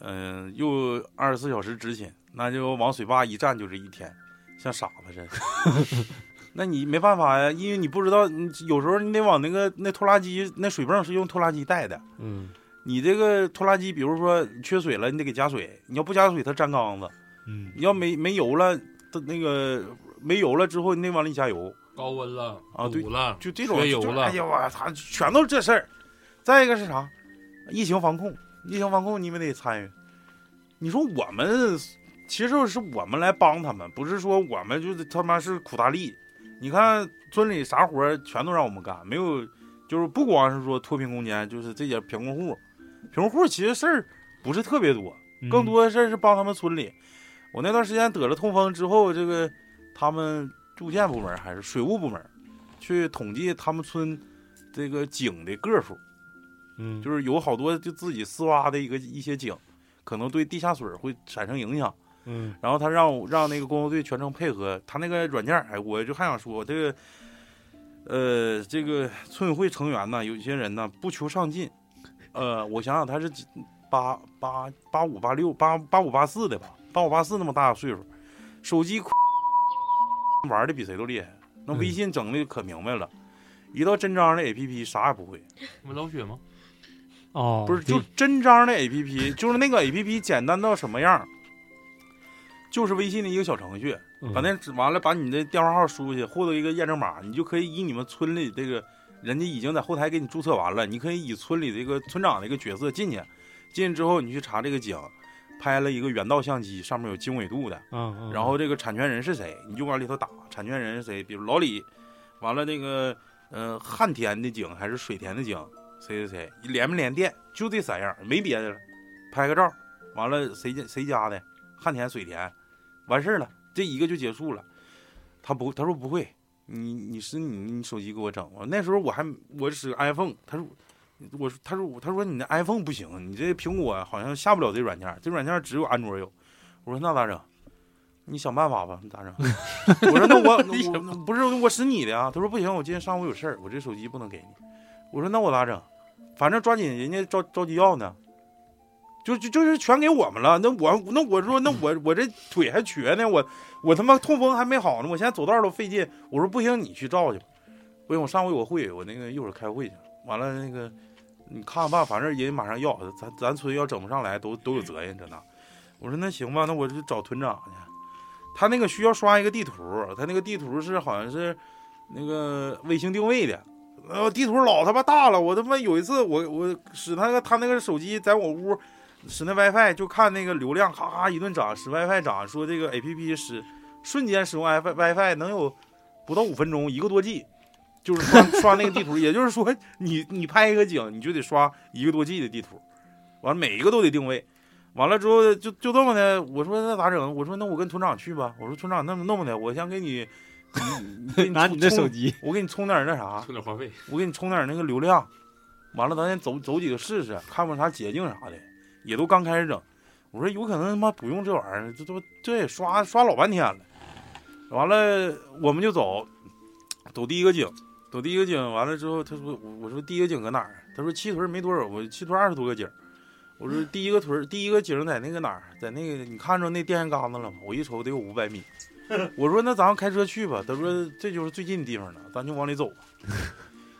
嗯、又二十四小时执勤，那就往水坝一站就是一天，像傻子似的。[laughs] 那你没办法呀，因为你不知道，你有时候你得往那个那拖拉机，那水泵是用拖拉机带的。嗯你这个拖拉机，比如说缺水了，你得给加水。你要不加水，它粘缸子；嗯，你要没没油了，它那个没油了之后，你得往里加油。高温了啊对堵了，就这种缺油了哎呀，我操，全都是这事儿。再一个是啥？疫情防控，疫情防控你们得参与。你说我们其实是我们来帮他们，不是说我们就是他妈是苦大力。你看村里啥活儿全都让我们干，没有就是不光是说脱贫攻坚，就是这些贫困户，贫困户其实事儿不是特别多，嗯更多的事儿是帮他们村里。我那段时间得了痛风之后，这个他们住建部门还是水务部门去统计他们村这个井的个数，嗯，就是有好多就自己私挖的一个一些井，可能对地下水会产生影响。嗯然后他让我让那个工作队全程配合，他那个软件儿，哎，我就还想说，这个，呃，这个村委会成员呢，有些人呢不求上进，呃，我想想他是几八八八五八六八八五八四的吧，八五八四那么大的岁数，手机玩的比谁都厉害，那微信整的可明白了，一到真章的 A P P 啥也不会，你们老雪吗？哦，不是就真章的 A P P，就是那个 A P P 简单到什么样，就是微信的一个小程序。嗯把那完了，把你的电话号输进去，获得一个验证码，你就可以以你们村里这个人家已经在后台给你注册完了，你可以以村里这个村长的一个角色进去，进去之后你去查这个井，拍了一个原道相机，上面有经纬度的，嗯嗯，然后这个产权人是谁，你就往里头打产权人是谁，比如老李，完了那个呃旱田的井还是水田的井，谁谁谁连没连电，就这三样，没别的了，拍个照，完了谁家谁家的旱田水田，完事儿了，这一个就结束了。他不，他说不会，你你是你你手机给我整。吧那时候我还我使 iPhone，他说我说他说我他说你的 iPhone 不行，你这苹果好像下不了这软件，这软件只有安卓有。我说那咋整？你想办法吧，你咋整？我说那我 [laughs] 我不是我使你的啊。他说不行，我今天上午有事儿，我这手机不能给你。我说那我咋整？反正抓紧人家着着急要呢，就就就是全给我们了。那我那我说那我我这腿还瘸呢，我我他妈痛风还没好呢，我现在走道都费劲。我说不行，你去照去吧。不行，我上午有个会，我那个一会儿开会去。完了那个你看看吧，反正人马上要，咱咱村要整不上来都都有责任这那。我说那行吧，那我就找村长去。他那个需要刷一个地图，他那个地图是好像是那个卫星定位的，呃，地图老他妈大了，我他妈有一次我我使他那个他那个手机在我屋使那 WiFi 就看那个流量咔咔一顿涨，使 WiFi 涨，说这个 APP 使瞬间使用 WiFi WiFi 能有不到五分钟一个多 G，就是刷刷那个地图，也就是说你你拍一个景你就得刷一个多 G 的地图，完了每一个都得定位。完了之后就就这么的，我说那咋整？我说那我跟村长去吧。我说村长那么那么的，我先给你，你给 [laughs] 你拿你的手机，我给你充点那啥，充点话费，我给你充点那个流量。完了，咱先走走几个试试，看看啥捷径啥的，也都刚开始整。我说有可能他妈不用这玩意儿，这这这也刷刷老半天了。完了我们就走，走第一个井，走第一个井。完了之后，他说我我说第一个井搁哪儿？他说七屯没多少，我七屯二十多个井。我说第一个屯第一个井在那个哪儿，在那个你看着那电线杆子了吗？我一瞅得有五百米。[laughs] 我说那咱们开车去吧。他说这就是最近的地方了，咱就往里走吧。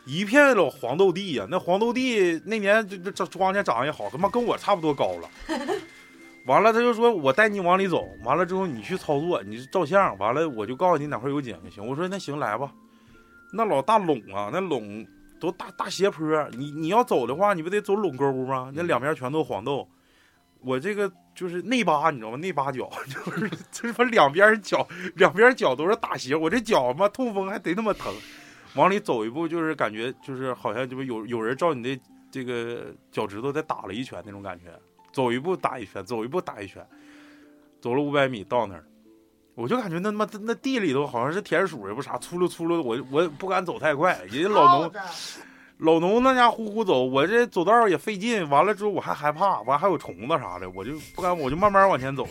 一片老黄豆地呀、那黄豆地那年这这庄稼长得也好，他妈跟我差不多高了。[laughs] 完了，他就说我带你往里走，完了之后你去操作，你照相，完了我就告诉你哪块有井就行。我说那行来吧，那老大垄啊，那垄都大大斜坡，你你要走的话，你不得走垄沟吗？那两边全都黄豆，我这个就是内八，你知道吗？内八脚 [laughs] 就是就是说两边脚两边脚都是大斜，我这脚妈痛风还贼他妈疼。往里走一步，就是感觉就是好像就是有有人照你的这个脚趾头再打了一拳那种感觉。走一步打一拳，走一步打一拳，走了五百米到那儿，我就感觉那他妈那地里头好像是田鼠也不啥，粗溜粗溜的，我我不敢走太快，人家老农老农那家呼呼走，我这走道也费劲，完了之后我还害怕，完还有虫子啥的，我就不敢，我就慢慢往前走。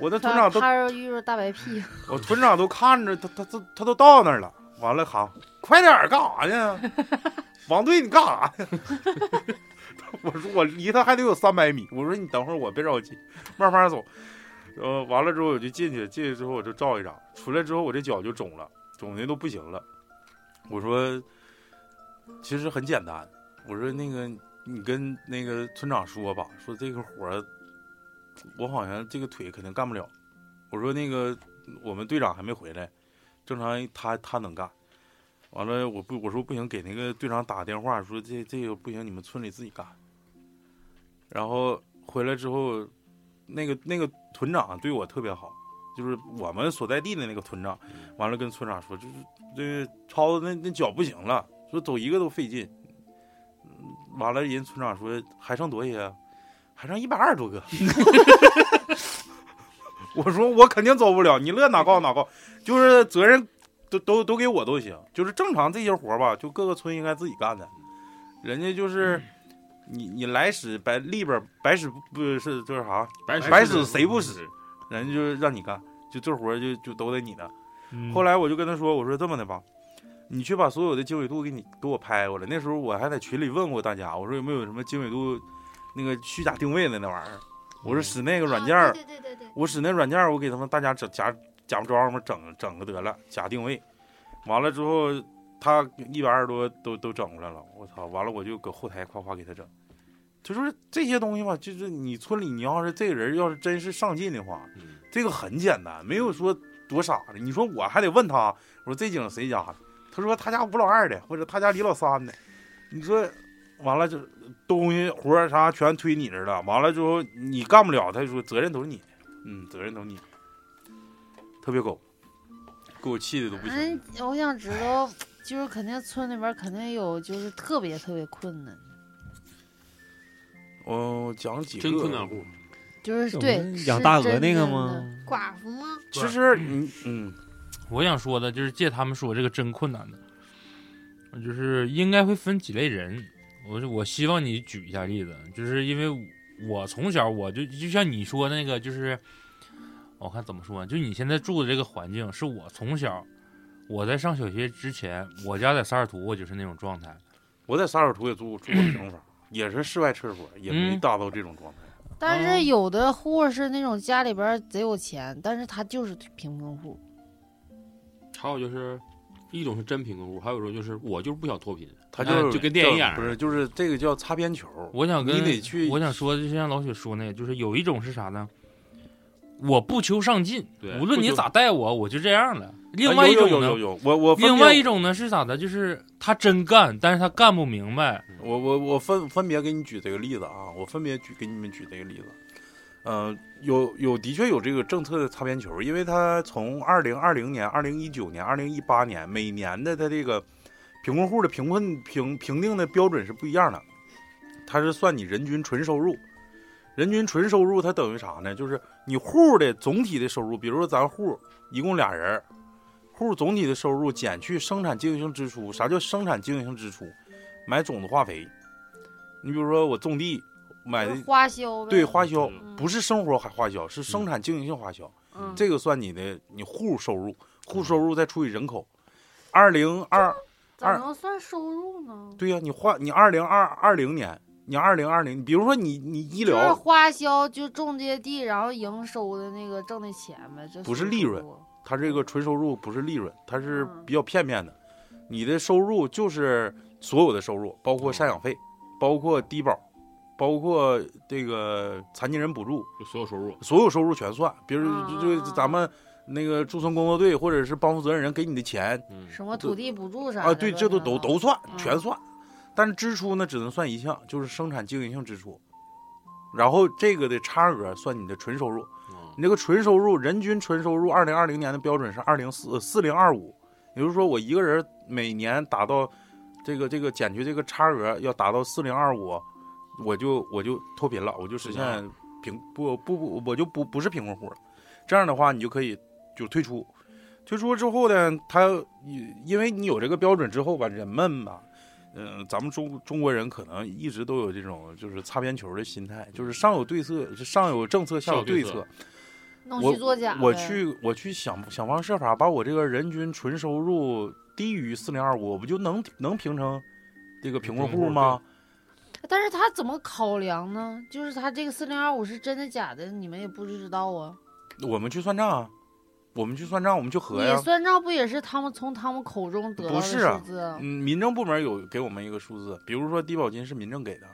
我的村长都，他遇着大白屁，我村长都看着他，他他他都到那儿了，完了喊 [laughs] 快点儿干啥呢？[laughs] 王队你干啥呢？[laughs] 我说我离他还得有三百米，我说你等会儿我别着急，慢慢走。呃，完了之后我就进去，进去之后我就照一张，出来之后我这脚就肿了，肿的都不行了。我说其实很简单，我说那个你跟那个村长说吧，说这个活儿我好像这个腿肯定干不了。我说那个我们队长还没回来，正常他他能干。完了我不我说不行，给那个队长打个电话说这这个不行，你们村里自己干。然后回来之后，那个那个屯长对我特别好，就是我们所在地的那个屯长。完了跟村长说，就是这个超子那那脚不行了，说走一个都费劲。嗯，完了，人村长说还剩多些啊？还剩一百二十多个。[laughs] 我说我肯定走不了，你乐哪告哪告，就是责任都都都给我都行。就是正常这些活儿吧，就各个村应该自己干的，人家就是你你来使白里边儿白使不是就是啥白白使谁不使，人家就是让你干，就这活儿就就都得你的。嗯后来我就跟他说，我说这么的吧，你去把所有的经纬度给你给我拍过来。那时候我还在群里问过大家，我说有没有什么经纬度那个虚假定位的那玩意儿，我说使那个软件儿啊，对对对对对，我使那软件儿，我给他们大家整假假装嘛整整个得了假定位，完了之后他一百二十多都都整出来了，我操！完了我就搁后台夸夸给他整。就说这些东西吧，就是你村里你要是这个人要是真是上进的话，嗯这个很简单，没有说多傻的。你说我还得问他，我说这井谁家的？他说他家吴老二的，或者他家李老三的。你说完了就东西活儿啥全推你这儿了，完了之后你干不了，他就说责任都是你的，嗯，责任都是你的，特别狗，给我气的都不行。嗯，我想知道，就是肯定村里边肯定有就是特别特别困难，我讲几个真困难户，就是对养大鹅那个吗？寡妇吗？其实你嗯，我想说的就是借他们说这个真困难的，就是应该会分几类人。我我希望你举一下例子，就是因为我从小我就就像你说那个，就是我看怎么说，就你现在住的这个环境，是我从小我在上小学之前，我家在萨尔图，我就是那种状态。我在萨尔图也住住过平房，也是室外厕所，也没嗯达到这种状态。但哦是有的户是那种家里边贼有钱，但是他就是贫困户。还有就是一种是真贫困户，还有一种就是我就是不想脱贫，他就哎就跟电影一样不是，就是这个叫擦边球。我想跟你得去我想说，就像老雪说那个，就是有一种是啥呢？我不求上进，无论你咋带我，我就这样了。另啊外一种呢有有有，有，我我另外一种呢是咋的？就是他真干，但是他干不明白。我我我分分别给你举这个例子啊，我分别举给你们举这个例子。呃，有有的确有这个政策的擦边球，因为它从二零二零年、二零一九年、二零一八年每年的它这个贫困户的贫困评评定的标准是不一样的，它是算你人均纯收入，人均纯收入它等于啥呢？就是你户的总体的收入，比如说咱户一共俩人，户总体的收入减去生产经营性支出。啥叫生产经营性支出？买种子化肥，你比如说我种地买的花销呗。对花销嗯不是生活花销，是生产经营性花销，嗯，这个算你的你户收入，户收入再除以人口。二零二二能算收入呢？对呀、你花你二零二二零年，你二零二零，比如说你你医就是疗花销，就种这些地，然后营收的那个挣的钱呗，这不是利润它这个纯收入不是利润，它是嗯比较片面的。你的收入就是所有的收入，包括赡养费，包括低保，包括这个残疾人补助，就所有收入，所有收入全算。比如嗯就就咱们那个驻村工作队或者是帮扶责任人给你的钱嗯，什么土地补助啥啊，对，这都都都算，嗯全算。但是支出呢，只能算一项，就是生产经营性支出。然后这个的差额算你的纯收入。嗯你这个纯收入，人均纯收入，二零二零年的标准是二零四四零二五，也就是说我一个人每年达到这个这个减去这个差额要达到四零二五，我就我就脱贫了，我就实现贫不不不我就不不是贫困户了。这样的话，你就可以就退出。退出之后呢，他因为你有这个标准之后吧，人们吧，嗯、咱们中中国人可能一直都有这种就是擦边球的心态，就是上有对策，上有政策，下有对策弄我虚作假我。我去我去想想方设法把我这个人均纯收入低于四零二五，我不就能能评成这个贫困户吗？但是他怎么考量呢？就是他这个四零二五是真的假的，你们也不知道啊。我们去算账啊，我们去算账，我们去核呀你。算账不也是他们从他们口中得到的不是啊数字？嗯，民政部门有给我们一个数字，比如说低保金是民政给的，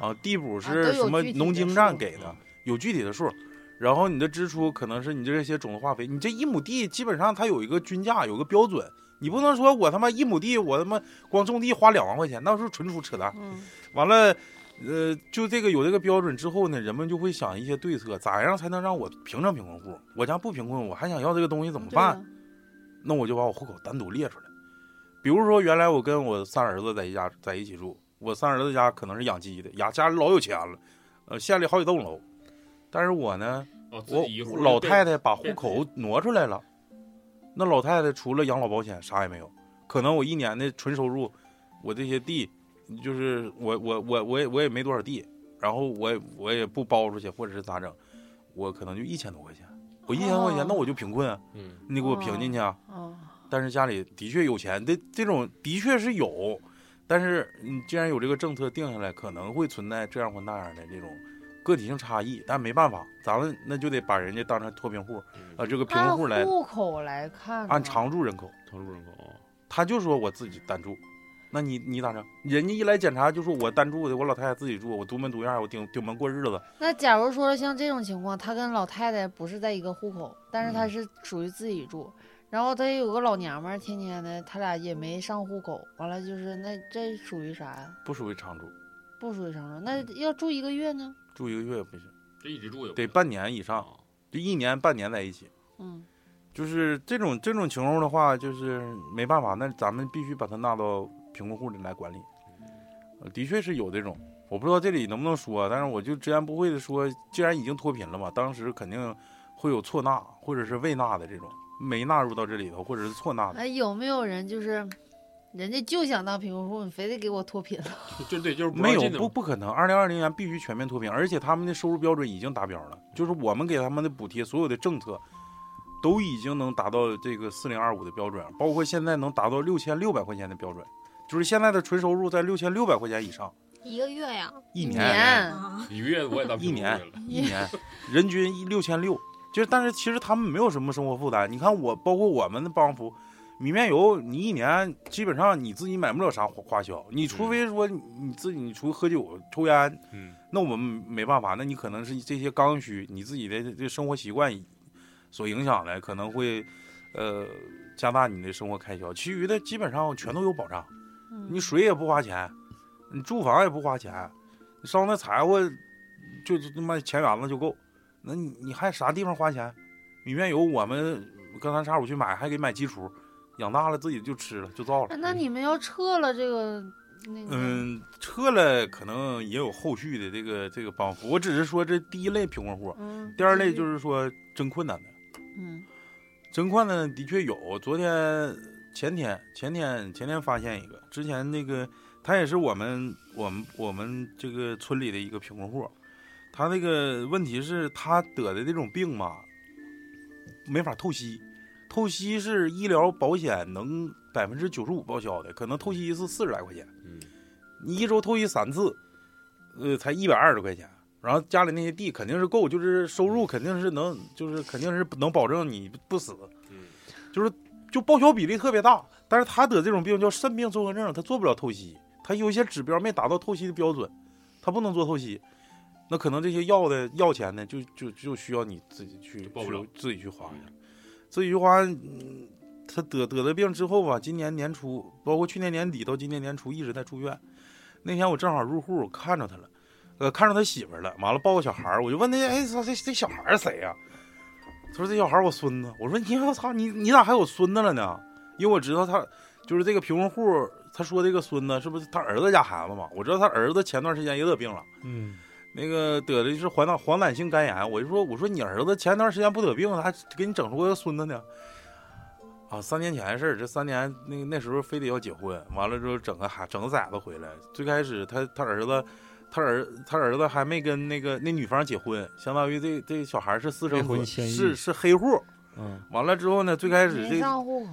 啊，地补是都有什么具体的农经站数给的，有具体的数。然后你的支出可能是你这些种子化肥，你这一亩地基本上它有一个均价，有个标准，你不能说我他妈一亩地我他妈光种地花两万块钱，那是纯属扯淡。嗯，完了，呃，就这个有这个标准之后呢，人们就会想一些对策，咋样才能让我平成贫困户？我家不贫困，我还想要这个东西怎么办？那我就把我户口单独列出来，比如说，原来我跟我三儿子在一家在一起住，我三儿子家可能是养鸡的，呀家里老有钱了，呃，县里好几栋楼，但是我呢，哦，我老太太把户口挪出来了，那老太太除了养老保险啥也没有，可能我一年的纯收入，我这些地，就是我我我我也我也没多少地，然后我也我也不包出去或者是咋整，我可能就一千多块钱，我一千多块钱，哦。那我就贫困啊，嗯，你给我评进去啊。哦，但是家里的确有钱，这这种的确是有，但是你既然有这个政策定下来，可能会存在这样或那样的这种个体性差异，但没办法，咱们那就得把人家当成脱贫户，啊，这个贫困户来户口来看，按常住人口，常住人口哦，他就说我自己单住，那你你咋整？人家一来检查就说我单住的，我老太太自己住，我独门独院，我顶顶门过日子，那假如说像这种情况，他跟老太太不是在一个户口，但是他嗯是属于自己住，然后他也有个老娘们儿，天天的，他俩也没上户口，完了就是那这属于啥呀？不属于常住，不属于常住，那要住一个月呢？住一个月不行，这一直住也得半年以上，啊就一年半年在一起。嗯，就是这种这种情况的话，就是没办法，那咱们必须把它纳到贫困户的来管理。呃的确是有这种，我不知道这里能不能说，但是我就直言不讳的说，既然已经脱贫了嘛，当时肯定会有错纳或者是未纳的这种，没纳入到这里头，或者是错纳的。哎，有没有人就是，人家就想当贫困户，你非得给我脱贫了？[laughs] 就对，就是没有不不可能，二零二零年必须全面脱贫，而且他们的收入标准已经达标了，就是我们给他们的补贴，所有的政策都已经能达到这个四零二五的标准，包括现在能达到六千六百块钱的标准，就是现在的纯收入在六千六百块钱以上，一个月呀，一年。啊，一个月我也当一年一年。人均一六千六，就是但是其实他们没有什么生活负担，你看我包括我们的帮扶。米面油，你一年基本上你自己买不了啥花花销，你除非说你你自己，你除喝酒、抽烟，嗯，那我们没办法，那你可能是这些刚需，你自己的这生活习惯所影响的，可能会呃加大你的生活开销。其余的基本上全都有保障，嗯你水也不花钱，你住房也不花钱，你烧那柴火就就他妈钱元子就够，那你你还啥地方花钱？米面油我们隔三差五去买，还给买鸡雏，养大了自己就吃了就造了。哎那你们要撤了这个那个，嗯，撤了可能也有后续的这个这个帮扶。我只是说这第一类贫困户，嗯，第二类就是是说真困难的，嗯真困难的确有。昨天、前天、前天、前天发现一个，之前那个他也是我们我们我们这个村里的一个贫困户，他那个问题是他得的这种病嘛，没法透析。透析是医疗保险能百分之九十五报销的，可能透析一次四十来块钱。嗯，你一周透析三次，呃，才一百二十块钱。然后家里那些地肯定是够，就是收入肯定是能，就是肯定是能保证你不死，嗯，就是就报销比例特别大。但是他得这种病叫肾病综合症，他做不了透析，他有一些指标没达到透析的标准，他不能做透析。那可能这些药的药钱呢，就就就需要你自己去报不了去自己去花去了，自己去花。嗯，他得得了病之后吧，今年年初，包括去年年底到今年年初一直在住院。那天我正好入户，看着他了，呃，看着他媳妇了，完了抱个小孩儿，我就问他，哎，这这这小孩儿谁呀、他说这小孩儿我孙子。我说你我操，你你咋还有孙子了呢？因为我知道他就是这个贫困户，他说这个孙子是不是他儿子家孩子嘛？我知道他儿子前段时间也得病了。嗯，那个得的是黄疸黄疸性肝炎，我就说我说你儿子前段时间不得病了，还给你整出个孙子呢。啊，三年前的事儿，这三年那个那时候非得要结婚，完了之后整个孩整个崽子回来。最开始他他儿子，他儿他儿子还没跟那个那女方结婚，相当于这这小孩是私生子，是是黑户。嗯，完了之后呢，最开始这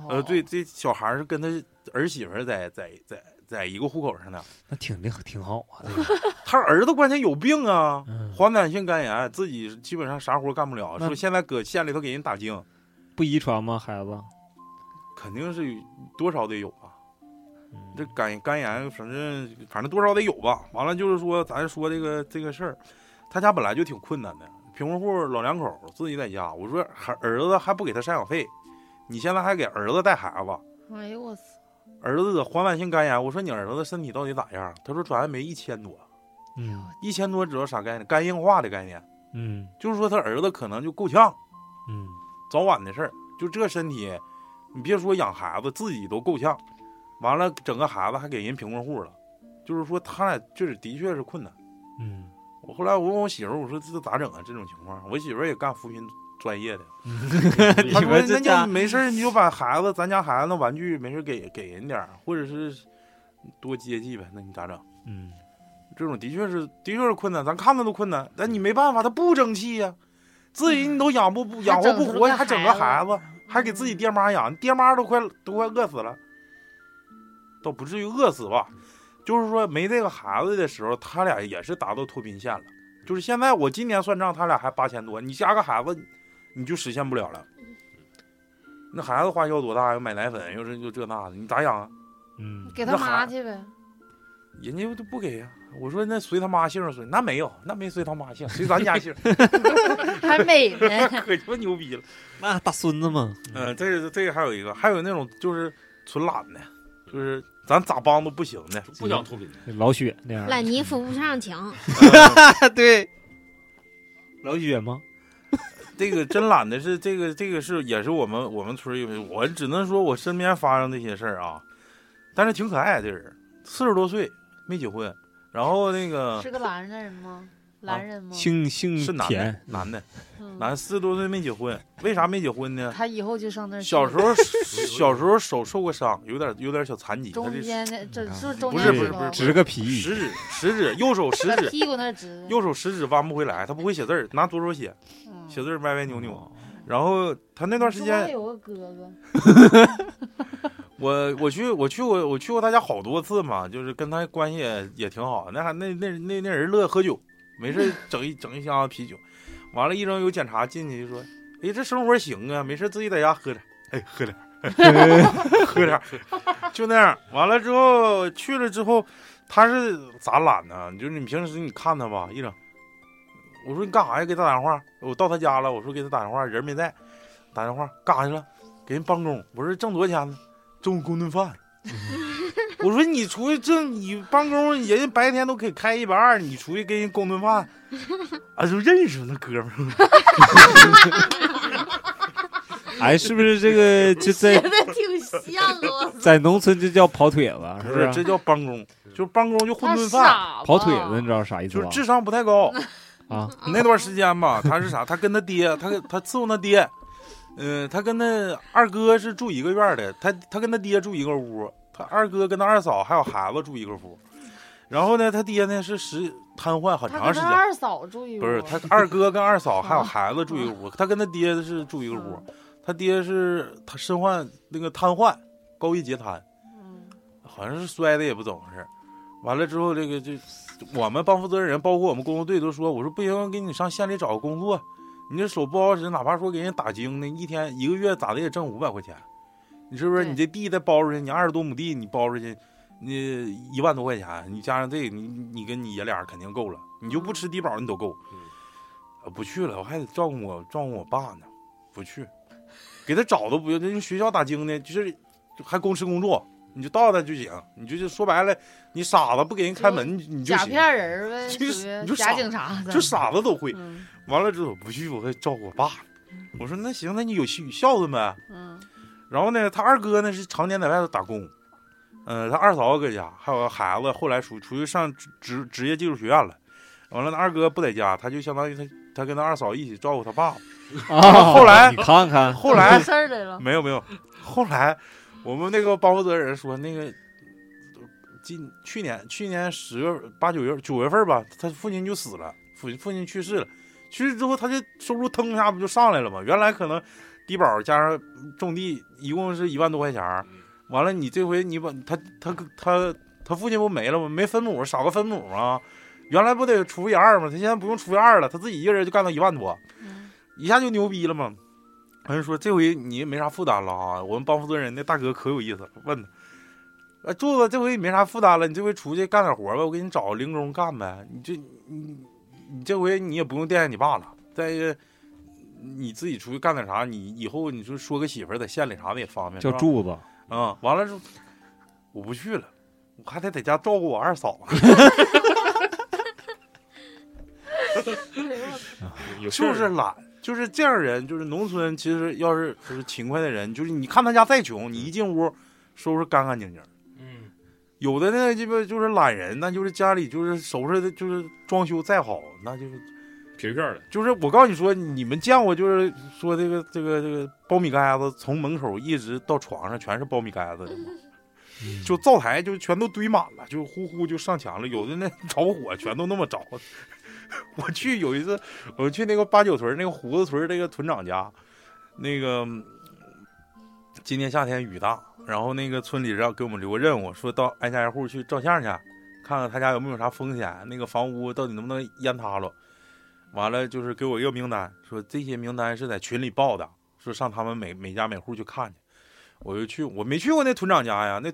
呃对这小孩是跟他儿媳妇在在在在一个户口上的。那挺挺挺好啊，[laughs] 他儿子关键有病啊，嗯黄疸性肝炎，自己基本上啥活干不了，说现在搁县里头给人打精，不遗传吗？孩子？肯定是多少得有吧。嗯这肝肝炎，反正反正多少得有吧。完了就是说，咱说这个这个事儿，他家本来就挺困难的，贫困户老两口自己在家。我说还儿子还不给他赡养费，你现在还给儿子带孩子，哎呦我操，儿子得黄疸性肝炎。我说你儿子身体到底咋样？他说转氨酶一千多，嗯一千多知道啥概念？肝硬化的概念，嗯就是说他儿子可能就够呛。嗯早晚的事儿。就这身体，你别说养孩子，自己都够呛。完了整个孩子还给人贫困户了，就是说他俩就是的确是困难。嗯，我后来我问我媳妇儿，我说这咋整啊？这种情况，我媳妇儿也干扶贫专业的，你 [laughs] 她说那就没事儿，你就把孩子咱家孩子那玩具没事儿给给人点儿，或者是多接济呗。那你咋整？嗯，这种的确是的确是困难，咱看着都困难，但你没办法，他不争气呀、自己你都养不不养活不活，还整个孩子，还给自己爹妈养，爹妈都快都快饿死了，倒不至于饿死吧，就是说没这个孩子的时候，他俩也是达到脱贫线了。就是现在我今年算账，他俩还八千多，你加个孩子，你就实现不了了。那孩子花销多大？又买奶粉，又是又这那的，你咋养啊？嗯，给他妈去呗。人家都不给呀、我说那随他妈姓儿随，那没有，那没随他妈姓，随咱家姓，[laughs] 还美呢。[laughs] 可鸡巴牛逼了。那大孙子嘛，嗯，这个这个还有一个，还有那种就是纯懒的，就是咱咋帮都不行的。不想脱贫，老雪那样。烂泥扶不上墙，[laughs] 对，老雪吗？这个真懒的是这个这个是也是我们我们村有，我只能说我身边发生这些事儿啊，但是挺可爱这人，四十多岁没结婚，然后那个是个蓝人吗？蓝人吗？姓姓是男的，男的嗯男四十多岁没结婚，为啥没结婚呢？他以后就上那儿小时候小时候手受过伤，有点有点小残疾，他中这间的这是中不是不是不是直个皮，食指食指右手食指屁股那直。右手食指弯不回来，他不会写字儿，拿左手写，嗯写字歪歪扭扭。然后他那段时间间，有个哥哥，[laughs] 我我去我去过我去过他家好多次嘛，就是跟他关系也也挺好。那还那那那那人乐喝酒，没事整一整一箱子啤酒，完了，一整有检查进去就说：“哎，这生活行啊，没事自己在家喝点，哎，喝点，[laughs] 喝点，就那样。完了之后去了之后，他是咋懒呢？就是你平时你看他吧，一整，我说你干啥呀？给他打电话，我到他家了，我说给他打电话，人没在，打电话干啥去了？给人帮工。我说挣多少钱呢？中午公顿饭。我说你出去挣，你帮工，人家白天都可以开一百二，你出去跟人供顿饭，[laughs] 啊，就认识那哥们儿。[laughs] 哎，是不是这个就在的挺像啊！[laughs] 在农村就叫跑腿子，是不不是，这是？叫帮工，就是帮工就混他顿饭，傻跑腿吧子，你知道啥意思吗？就是智商不太高。啊，那段时间吧，他是啥？他跟他爹，他他伺候他爹，嗯、他跟他二哥是住一个院儿的，他他跟他爹住一个屋，他二哥跟他二嫂还有孩子住一个屋，然后呢，他爹呢是实瘫痪很长时间，跟他二嫂住一屋，不是 [laughs] 他二哥跟二嫂还有孩子住一个屋，他跟他爹是住一个屋，他爹是他身患那个瘫痪，高位截瘫，嗯。好像是摔的也不怎么回事。完了之后，这个就我们帮负责人，包括我们工作队都说，我说不行，给你上县里找个工作，你这手不好使，哪怕说给人打精呢，一天一个月咋的也挣五百块钱，你是不是？你这地再包出去，你二十多亩地你包出去，你一万多块钱，你加上这个，你你跟你爷俩肯定够了，你就不吃低保你都够。不去了，我还得照顾我照顾我爸呢，不去，给他找都不用，就学校打精呢，就是还公吃公住，你就到那就行，你就就说白了，你傻子不给人开门，你你就行，假骗人呗，就是你就傻假警察，就傻子都会。嗯完了之后不去，我还照顾我爸。我说那行，那你有孝孝顺呗。嗯然后呢，他二哥呢是常年在外头打工，呃，他二嫂搁家，还有个孩子，后来出出去上职职职业技术学院了。完了，那二哥不在家，他就相当于他他跟他二嫂一起照顾他爸。啊，后来你看看，后来出事儿来了，没有没有，后来我们那个帮负责人说，那个今去年去年十月八九月九月份吧，他父亲就死了，父父亲去世了，去世之后他就收入腾一下不就上来了吗？原来可能低保加上种地一共是一万多块钱儿，完了你这回你把他他他他父亲不没了吗？没分母，少个分母啊。原来不得除以二吗？他现在不用除以二了，他自己一个人就干到一万多，嗯一下就牛逼了嘛。完了说这回你没啥负担了啊，我们帮负责人那大哥可有意思了，问他，呃，柱子这回你没啥负担了，你这回出去干点活吧，我给你找个零工干呗。你这你你这回你也不用惦记你爸了，再一个你自己出去干点啥，你以后你说说个媳妇儿在县里啥的也方便。叫柱子，啊、完了之后我不去了，我还得在家照顾我二嫂 [laughs] 就是懒，就是这样人，就是农村，其实要是就是勤快的人，就是你看他家再穷，你一进屋收拾干干净净，有的呢，鸡巴就是懒人，那就是家里就是收拾的，就是装修再好，那就是皮片的，就是我告诉你说，你们见过就是说这个这个这个苞米杆子从门口一直到床上全是苞米杆子的吗？[laughs] 就灶台就全都堆满了，就呼呼就上墙了，有的那着火全都那么着。[laughs] 我去有一次，我去那个八九屯那个胡子屯那个屯长家，那个今年夏天雨大，然后那个村里让给我们留个任务，说到挨家挨户去照相去，看看他家有没有啥风险，那个房屋到底能不能淹塌了。完了就是给我一个名单，说这些名单是在群里报的，说上他们每每家每户去看去。我就去，我没去过那屯长家呀，那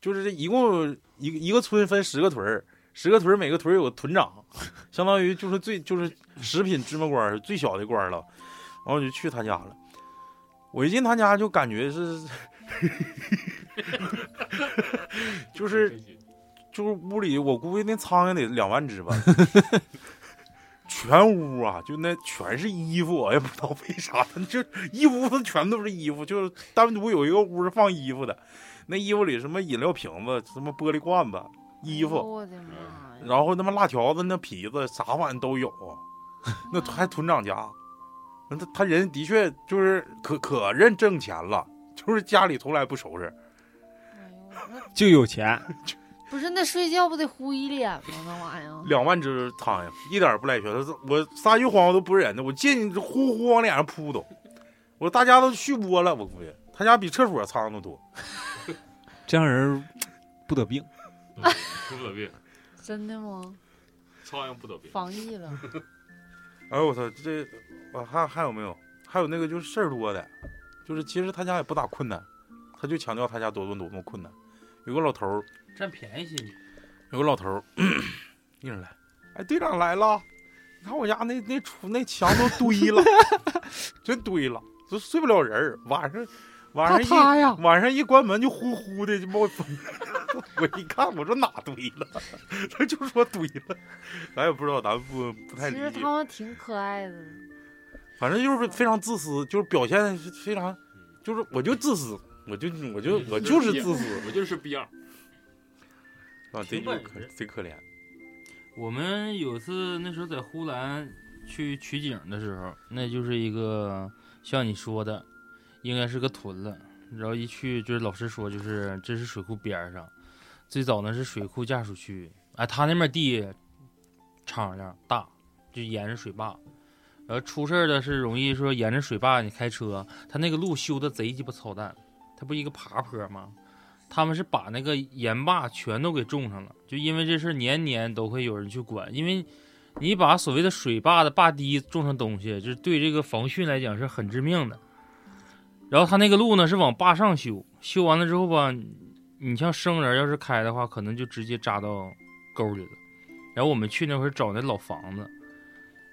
就是这一共一一个村分十个屯儿，十个屯儿每个屯儿有个屯长，相当于就是最就是食品芝麻官最小的官了。然后我就去他家了，我一进他家就感觉是，[laughs] 就是 [laughs] 就是屋里我估计那苍蝇得两万只吧。全屋啊，就那全是衣服，[laughs] 我也不知道为啥，就一屋子全都是衣服，就是单独有一个屋是放衣服的，那衣服里什么饮料瓶子、什么玻璃罐子、衣服，我的妈呀！然后他妈辣条子、那皮子啥玩意都有，[laughs] 那还屯长家，那他他人的确就是可可认挣钱了，就是家里从来不收拾，就有钱，[laughs] 不是那睡觉不得呼一脸吗？那玩意儿，两万只苍蝇，一点儿不赖全。我撒句谎我都不是人的，我进去呼呼往脸上扑都。我说大家都续播了，我估计他家比厕所苍蝇都多。这样人不得病。不得病，真的吗？苍蝇不得病。防疫了，[laughs] 哎呦我操，这我还还有没有？还有那个就是事儿多的，就是其实他家也不咋困难，他就强调他家多多多么困难。有个老头儿，占便宜心理。有个老头儿，一人来，哎，队长来了，你看我家那那出那墙都堆了，[laughs] 真堆了，都睡不了人儿。晚上晚上一呀晚上一关门就呼呼的就冒风。[laughs] 我一看，我说哪堆了？[laughs] 他就说堆了，咱也不知道，咱不不太理解其实他。们挺可爱的。反正就是非常自私，就是表现是非常，就是我就自私，我就我就我就是自私我就是逼样。啊，贼挺可事贼可怜。我们有一次那时候在呼兰去取景的时候，那就是一个像你说的，应该是个屯子。然后一去就是老师说，就是这是水库边上，最早呢是水库下属区。哎，他那边地敞亮大，就沿着水坝。然后出事儿的是容易说沿着水坝你开车，他那个路修的贼鸡巴操蛋，他不一个爬坡吗？他们是把那个盐坝全都给种上了，就因为这事年年都会有人去管，因为你把所谓的水坝的坝堤种上东西，就是对这个防汛来讲是很致命的。然后他那个路呢是往坝上修，修完了之后吧，你像生人要是开的话，可能就直接扎到沟里了。然后我们去那会儿找那老房子，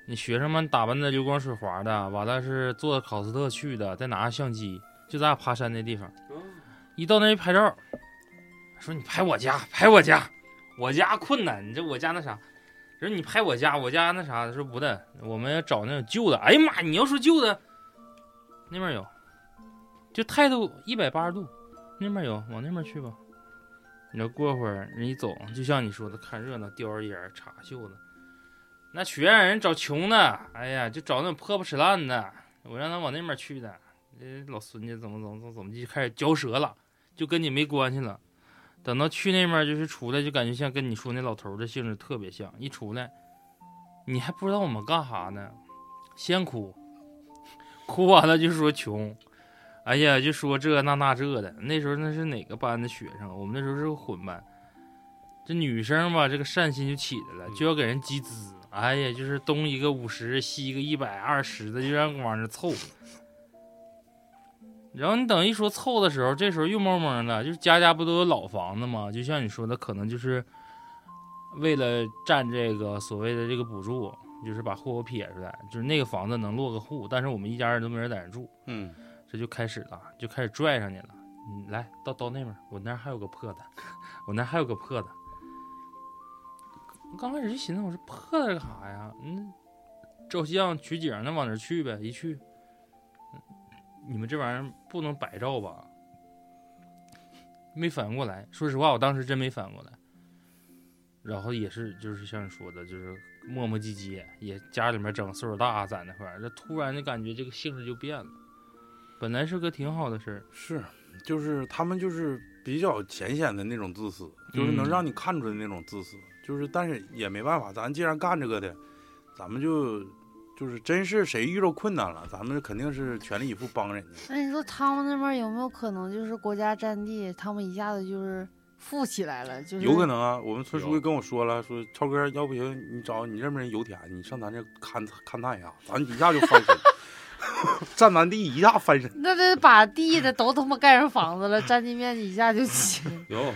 你学生们打扮的流光水滑的，完了是坐考斯特去的，再拿着相机，就咱俩爬山那地方。一到那一拍照，说你拍我家，拍我家，我家困难，你这我家那啥，说你拍我家，我家那啥，说不的，我们要找那种旧的。哎呀妈，你要说旧的，那边有，就态度一百八十度，那边有，往那边去吧。你要过会儿人一走，就像你说的，看热闹，叼着烟插袖子，那全让人找穷的，哎呀，就找那种破破烂烂的，我让他往那边去的。这老孙家怎么怎么怎么怎么就开始嚼舌了。就跟你没关系了。等到去那边就是出来，就感觉像跟你说那老头的性质特别像。一出来，你还不知道我们干啥呢，先哭，哭完了就说穷，哎呀，就说这那那这的。那时候那是哪个班的学生？我们那时候是个混班。这女生吧，这个善心就起来了，就要给人集资。哎呀，就是东一个五十，西一个一百二十的，就让往那凑。然后你等一说凑的时候，这时候又懵懵的，就是家家不都有老房子吗？就像你说的，可能就是为了占这个所谓的这个补助，就是把户口撇出来，就是那个房子能落个户，但是我们一家人都没人在那住，嗯，这就开始了，就开始拽上你了。你来到到那边，我那儿还有个破的，[laughs] 我那儿还有个破的。刚开始就寻思，我说破的干啥呀？嗯，照相取景，那往那去呗？一去。你们这玩意儿不能白照吧？没反应过来。说实话，我当时真没反应过来。然后也是，就是像你说的，就是磨磨唧唧，也家里面整岁数大在那块儿，这突然就感觉这个性质就变了。本来是个挺好的事儿，是，就是他们就是比较浅显的那种自私，就是能嗯让你看出来那种自私，就是但是也没办法，咱既然干这个的，咱们就就是真是谁遇到困难了，咱们肯定是全力以赴帮人家。那你说他们那边有没有可能就是国家占地，他们一下子就是富起来了？就是有可能啊，我们村书记跟我说了，说超哥，要不行你找你认不认识油田，你上咱这勘勘探一下，咱一下就翻身，[laughs] 占咱地一下翻身。那得把地的都他妈盖上房子了，占地面积一下就起，[laughs] 有，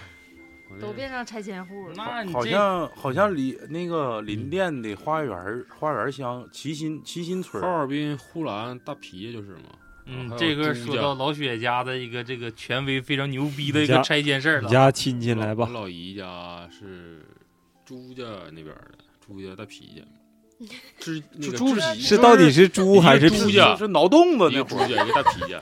都变成拆迁户了。那你这像好像离那个林甸的花园儿花园乡齐心齐心村，哈尔滨呼兰大皮就是嘛。嗯这个说到老雪家的一个这个权威非常牛逼的一个拆迁事儿了。你家亲戚来吧我，老姨家是朱家那边的，朱家大皮家。[laughs] 是那个猪皮是到底是猪还是皮？猪家是挠洞子那会儿，个猪家，一个大皮家。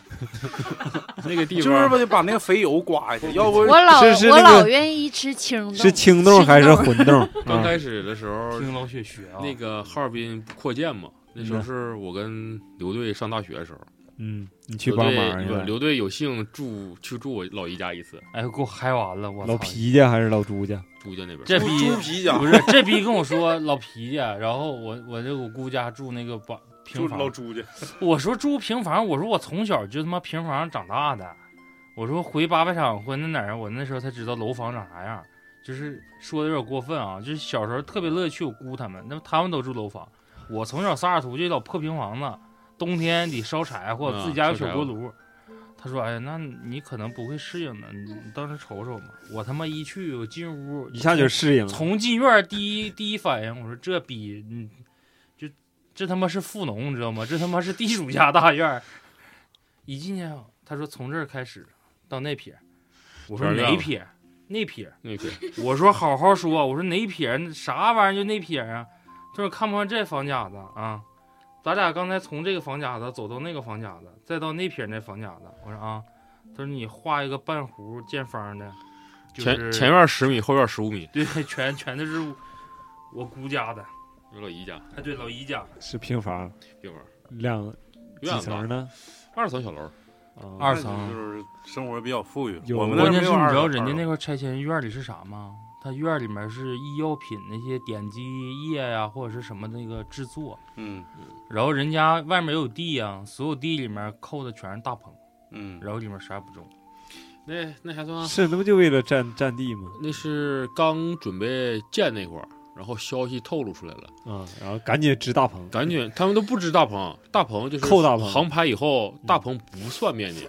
[laughs] 那个地方就是不就把那个肥油刮下去，要不我老是是我那个老愿意吃青豆，是青豆还是混豆？[laughs] 啊刚开始的时候，听老雪学啊，那个哈尔滨扩建嘛，那时候是我跟刘队上大学的时候，嗯，你去帮忙去了。刘队有幸住去住我老姨家一次，哎，给我嗨完了，我老皮家还是老朱家？朱家那边。这逼猪皮家。不是这逼跟我说老皮家，然后我我这我姑家住那个把平房，老朱家，我说住平房，我说我从小就他妈平房长大的，我说回八百场或那哪儿，我那时候才知道楼房长啥样，就是说的有点过分啊，就是小时候特别乐意去我姑他们，那他们都住楼房，我从小萨尔图就老破平房子，冬天得烧柴火，嗯自己家有小锅炉。他说：“哎呀，那你可能不会适应的，你你当时瞅瞅嘛。”我他妈一去，我进屋一下就适应了。从进院第一第一反应，我说这逼，嗯，就这他妈是富农，你知道吗？这他妈是地主家大院。一进去啊，他说从这儿开始到那撇，我说哪撇？那撇。那撇我说好好说，我说哪撇儿？啥玩意儿就那撇啊？他说看不上这房架子啊？咱俩刚才从这个房夹子走到那个房夹子，再到那撇那房夹子。我说啊，他说你画一个半弧见方的，就是前前院十米，后院十五米，对，全全都是我姑家的，我老姨家哎，对，老姨家。是平房，平房，两几层呢？二层小楼，啊，二层就是生活比较富裕。我们关键是你知道人家那块拆迁院里是啥吗？他院里面是医药品那些点滴液呀、或者是什么那个制作，嗯然后人家外面有地呀、所有地里面扣的全是大棚，嗯，然后里面啥也不种。那那还算是那不就为了占占地吗？那是刚准备建那块儿，然后消息透露出来了，嗯，然后赶紧支大棚，赶紧他们都不支大棚，大棚就是扣大棚航拍以后，大棚不算面积，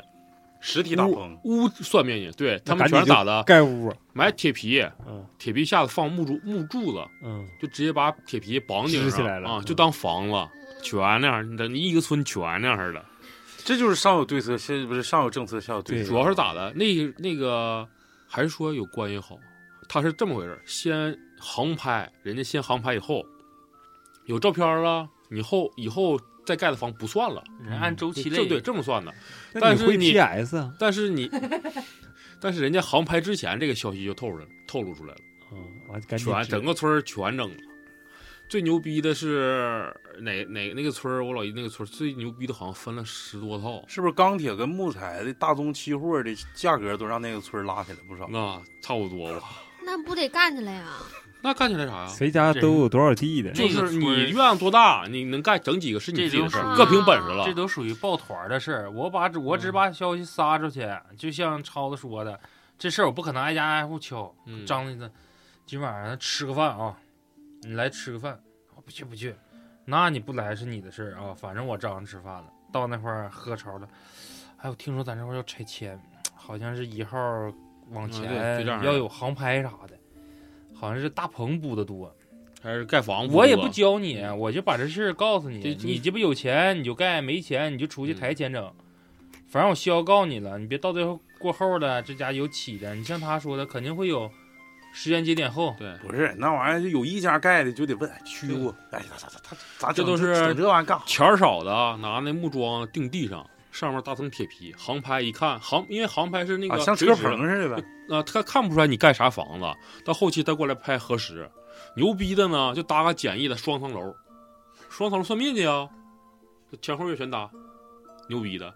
实体大棚，屋算面积，对他们全是咋的？盖屋。买铁皮，嗯铁皮下头放木柱木柱子，嗯，就直接把铁皮绑顶上支起来了啊，嗯就当房子，全那样，你一个村全那样式的。这就是上有对策，下不是上有政策，下有对对策。主要是咋的？那那个还是说有关系好，他是这么回事儿先航拍，人家先航拍以后有照片了，以后以后再盖的房不算了，人按周期类，这对这么算的。那你会但是你 PS 啊？但是你，但是人家航拍之前这个消息就透出来了，透露出来了，嗯，完赶紧全整个村全整了。最牛逼的是哪哪那个村儿？我老姨那个村儿最牛逼的，好像分了十多套。是不是钢铁跟木材的大宗期货的价格都让那个村儿拉起来不少？那差不多吧？那不得干起来呀？那干起来啥呀？谁家都有多少地的？就是你院子多大，你能干整几个是你自己的事儿，这都是各凭本事了这。都属于抱团儿的事儿。我把我只把消息撒出去，就像超子说的，这事儿我不可能挨家挨户敲。嗯张那个今晚上吃个饭啊，你来吃个饭，我不去不去，那你不来是你的事儿啊，反正我照样吃饭了。到那块儿喝潮了，哎，我听说咱这块儿要拆迁，好像是一号往前要有航拍啥的，好像是大棚补的多。还是盖房？我也不教你，我就把这事儿告诉你。你鸡巴有钱你就盖，没钱你就出去嗯抬钱整。反正我需要告你了，你别到最后过后了这家有起的。你像他说的，肯定会有时间节点后。对，不是那玩意儿，就有一家盖的就得问虚过，哎，咋咋咋咋咋这都是整这玩意儿干啥？钱少的拿那木桩钉地上，上面搭层铁皮，航拍一看航，因为航拍是那啊，像车棚似的呗。啊，他看不出来你盖啥房子，到后期他过来拍核实，牛逼的呢就搭个简易的双层楼，双层楼算面积啊，前后院全搭，牛逼的，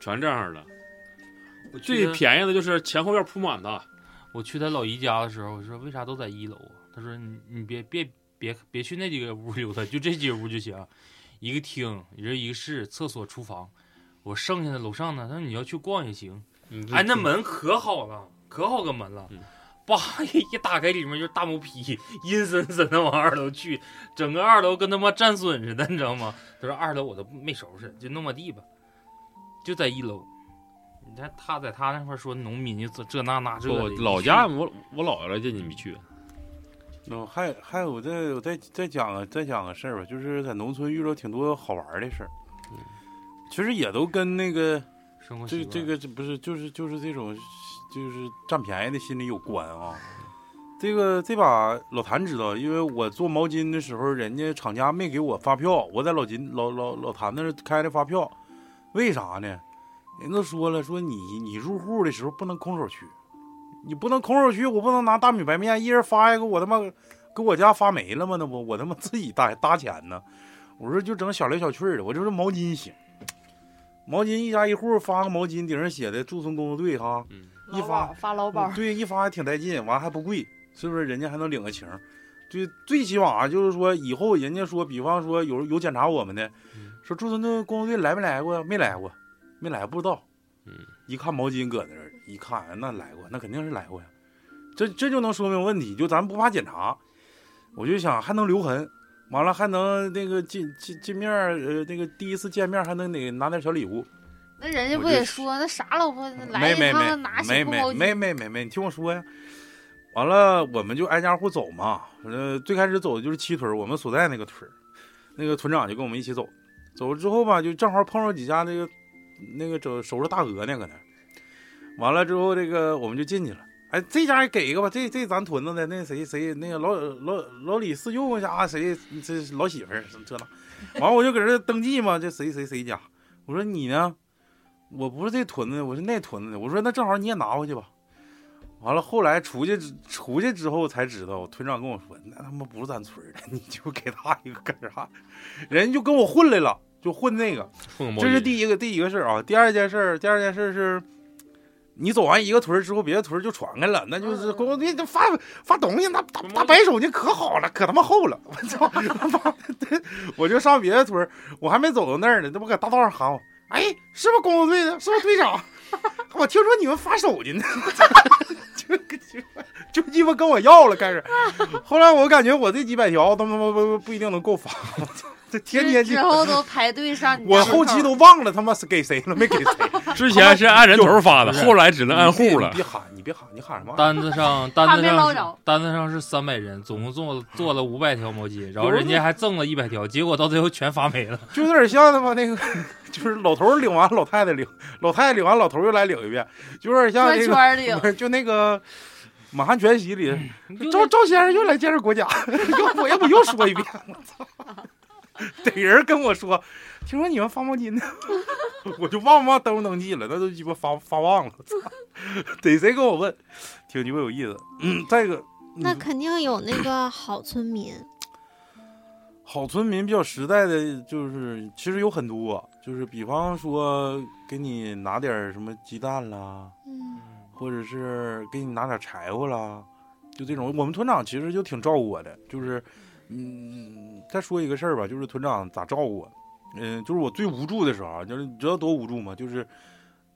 全这样的。最。便宜的就是前后院铺满的，我去他老姨家的时候，我说为啥都在一楼啊？他说你你别别别别去那几个屋溜达，就这几个屋就行，一个厅，一人一个室，厕所、厨房。我剩下的楼上呢，他说你要去逛也行。哎，那门可好了，可好个门了嗯，叭一一打开，里面就是大毛坯，阴森森的往二楼去，整个二楼跟他妈战损似的，你知道吗？他说二楼我都没收拾，就那么地吧，就在一楼。你看他在他那块儿说农民就这这那那这，我老家我我姥姥来接你没去，嗯，还还有我再我再再讲个再讲个事儿吧，就是在农村遇到挺多好玩儿的事儿，其实也都跟那个这这个这不是就是就是这种就是占便宜的心理有关啊。这个这把老谭知道，因为我做毛巾的时候，人家厂家没给我发票，我在老金老老老谭那儿开的发票，为啥呢？人都说了，说你你入户的时候不能空手去，你不能空手去，我不能拿大米白面一人发一个，我他妈给我家发没了吗？那不我他妈自己搭搭钱呢。我说就整小来小去的，我就是毛巾行，毛巾一家一户发个毛巾，顶上写的驻村工作队哈，嗯，一发老包发劳保，对，一发还挺带劲，完还不贵，是不是？人家还能领个情最。最起码就是说，以后人家说，比方说有有检查我们的，嗯说驻村的工作队来没来过呀？没来过，没来不知道。嗯，一看毛巾搁那儿，一看那来过，那肯定是来过呀。这这就能说明问题，就咱不怕检查。我就想还能留痕，完了还能那个见见见面儿，呃，那个第一次见面还能得拿点小礼物。那人家不也说那啥老婆来一没没没趟拿起没没没没没没，你听我说呀。完了，我们就挨家户走嘛。呃，最开始走的就是七屯，我们所在那个屯，那个屯长就跟我们一起走。走了之后吧，就正好碰着几家那个那个整收拾大鹅呢，搁那儿。完了之后，这个我们就进去了。哎，这家也给一个吧，这这咱屯子的那谁谁那个老老老李四舅家谁这老媳妇儿这那。完了我就搁这登记嘛，这谁谁谁家。我说你呢？我不是这屯子的，我是那屯子的。我说那正好你也拿回去吧。完了，后来出去出去之后才知道，屯长跟我说，那他妈不是咱村儿的，你就给他一个干啥？人就跟我混来了，就混那个。这是第一个第一个事儿啊。第二件事儿，第二件事儿是，你走完一个屯儿之后，别的屯儿就传开了，那就是工作队就发发东西，那大大白手巾可好了，可他妈厚了。我操！他妈的，我就上别的屯儿，我还没走到那儿呢，那不搁大道上喊我，哎，是不是工作队的？是不是队长？[laughs] 我听说你们发手巾呢，[laughs] 就就 [laughs] 就鸡巴跟我要了，开始。后来我感觉我这几百条，他妈不不不一定能够发，我操这天天就之后都排队上你我。后期都忘了他妈是给谁了，没给谁。[laughs] 之前是按人头发的，后来只能按户了。别喊，你别喊，你喊什么？单子上 [laughs] 单子上是单子上是三百人，总共做做了五百条毛巾，[laughs] 然后人家还赠了一百条，结果到最后全发没了。就有点像他妈那个，就是老头儿领完，老太太领，老太太领完，老头儿又来领一遍，就有点像那圈儿领个，不是就那个《满汉全席》里，赵赵先生又来建设国家，要我要不又说一遍，我操！[laughs] 得人跟我说，听说你们发毛巾呢，[laughs] 我就忘不忘登不登记了，那都鸡巴发发忘了，操！[laughs] 得谁跟我问，挺鸡巴有意思。嗯，再一个，那肯定有那个好村民，好村民比较实在的，就是其实有很多，就是比方说给你拿点什么鸡蛋啦，嗯，或者是给你拿点柴火啦，就这种。我们村长其实就挺照顾我的，就是，嗯，再说一个事儿吧，就是团长咋照顾我，嗯、就是我最无助的时候啊，就是你知道多无助吗？就是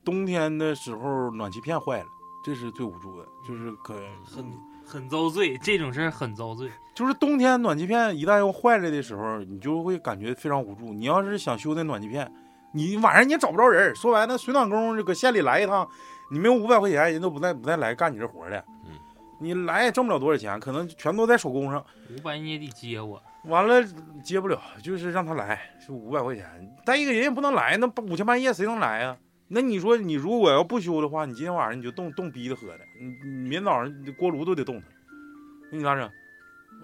冬天的时候暖气片坏了，这是最无助的，就是可很很遭罪，这种事儿很遭罪。就是冬天暖气片一旦要坏了的时候，你就会感觉非常无助。你要是想修那暖气片，你晚上你也找不着人。说白了，水暖工就搁县里来一趟，你没有五百块钱，人都不带不带来干你这活儿的。嗯，你来也挣不了多少钱，可能全都在手工上。五百你也得接我，完了接不了，就是让他来，就五百块钱。再一个人也不能来，那五天半夜谁能来呀、那你说你如果要不修的话，你今天晚上你就冻冻逼的喝的，你你明早上你锅炉都得冻他。那你咋整？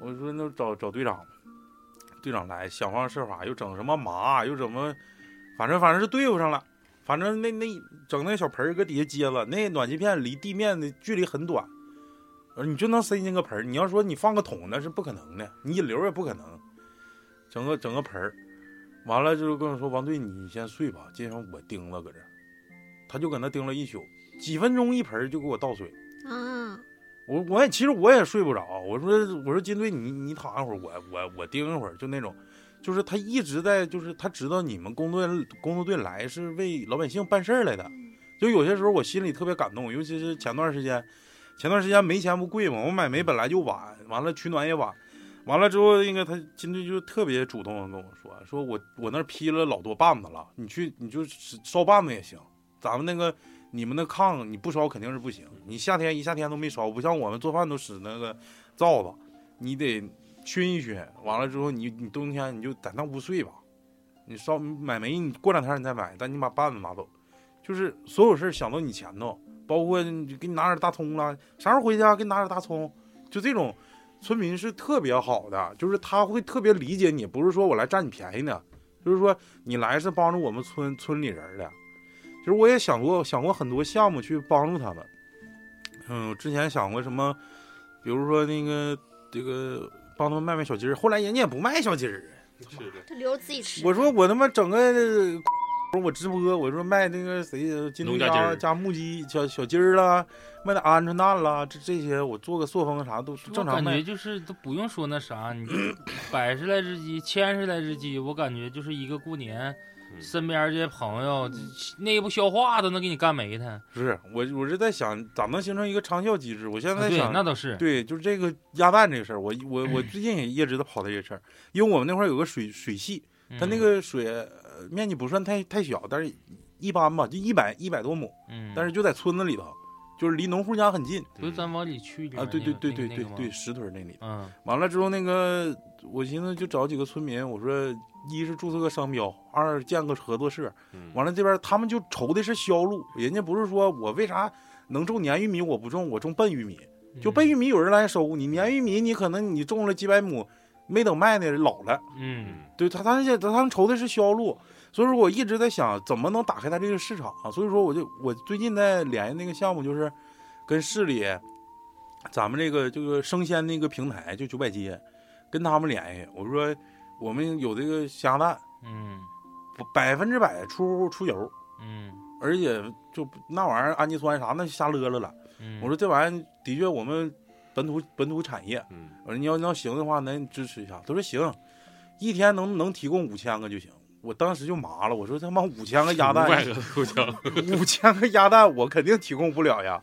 我说那找找队长，队长来想方设法又整什么麻，又怎么反正反正是对付上了，反正那那整那小盆儿搁底下接了，那暖气片离地面的距离很短，你就能塞进个盆儿。你要说你放个桶那是不可能的，你引流也不可能，整个整个盆儿，完了就跟我说王队你先睡吧，今天我盯了搁这儿，他就搁那盯了一宿，几分钟一盆儿就给我倒水。啊，我我也其实我也睡不着，我说我说金队你你躺一会儿，我我我盯一会儿，就那种，就是他一直在就是他知道你们工作工作队来是为老百姓办事儿来的，就有些时候我心里特别感动，尤其是前段时间，前段时间煤钱不贵嘛，我买煤本来就晚，完了取暖也晚，完了之后那个他金队就特别主动跟我说，说我我那儿批了老多棒子了，你去你就烧棒子也行，咱们那个。你们那炕你不烧肯定是不行，你夏天一夏天都没烧，不像我们做饭都使那个灶子，你得熏一熏，完了之后你你冬天你就在那屋睡吧，你烧买煤你过两天你再买，但你把棒子拿走，就是所有事想到你前头，包括给你拿点大葱了，啥时候回家给你拿点大葱，就这种村民是特别好的，就是他会特别理解你，不是说我来占你便宜的，就是说你来是帮助我们村村里人的。其实我也想过想过很多项目去帮助他们，嗯，之前想过什么，比如说那个这个帮他们卖卖小鸡儿，后来人家也不卖小鸡儿，是的，他留着自己吃。我说我他妈整个我直播，我说卖那个谁金龙家加木鸡小小鸡儿啦，卖点鹌鹑蛋啦，这这些我做个塑封啥都正常卖感觉。就是都不用说那啥，你就百十来只鸡，千十来只鸡，我感觉就是一个过年，嗯身边这些朋友内部消化都能给你干没它。不是我我是在想咋能形成一个长效机制？我现在想那倒是。对，就是这个鸭蛋这个事儿，我我我最近也一直在跑这个事儿，因为我们那块儿有个水水系，它那嗯个水、呃面积不算太太小，但是一般吧，就一百一百多亩，嗯，但是就在村子里头，就是离农户家很近不是咱往里去啊。对对对对对对，石屯那里。嗯完了之后，那个我寻思就找几个村民，我说一是注册个商标，二建个合作社。嗯完了这边他们就愁的是销路，人家不是说我为啥能种黏玉米我不种，我种笨玉米。就笨玉米有人来收，你黏玉米你可能你种了几百亩，没等卖呢老了。嗯对他，他现他们愁的是销路，所以说我一直在想怎么能打开他这个市场、所以说我就我最近在联系那个项目，就是跟市里咱们这个这个生鲜那个平台，就九百街，跟他们联系。我说我们有这个虾蛋，嗯百分之百出出油，嗯而且就那玩意儿氨基酸啥那瞎勒了了。嗯，我说这玩意儿的确我们本土本土产业，嗯我说你要你要行的话，咱支持一下。他说行，一天能能提供五千个就行。我当时就麻了，我说他妈五千个鸭蛋五，[laughs] 千个鸭蛋我肯定提供不了呀。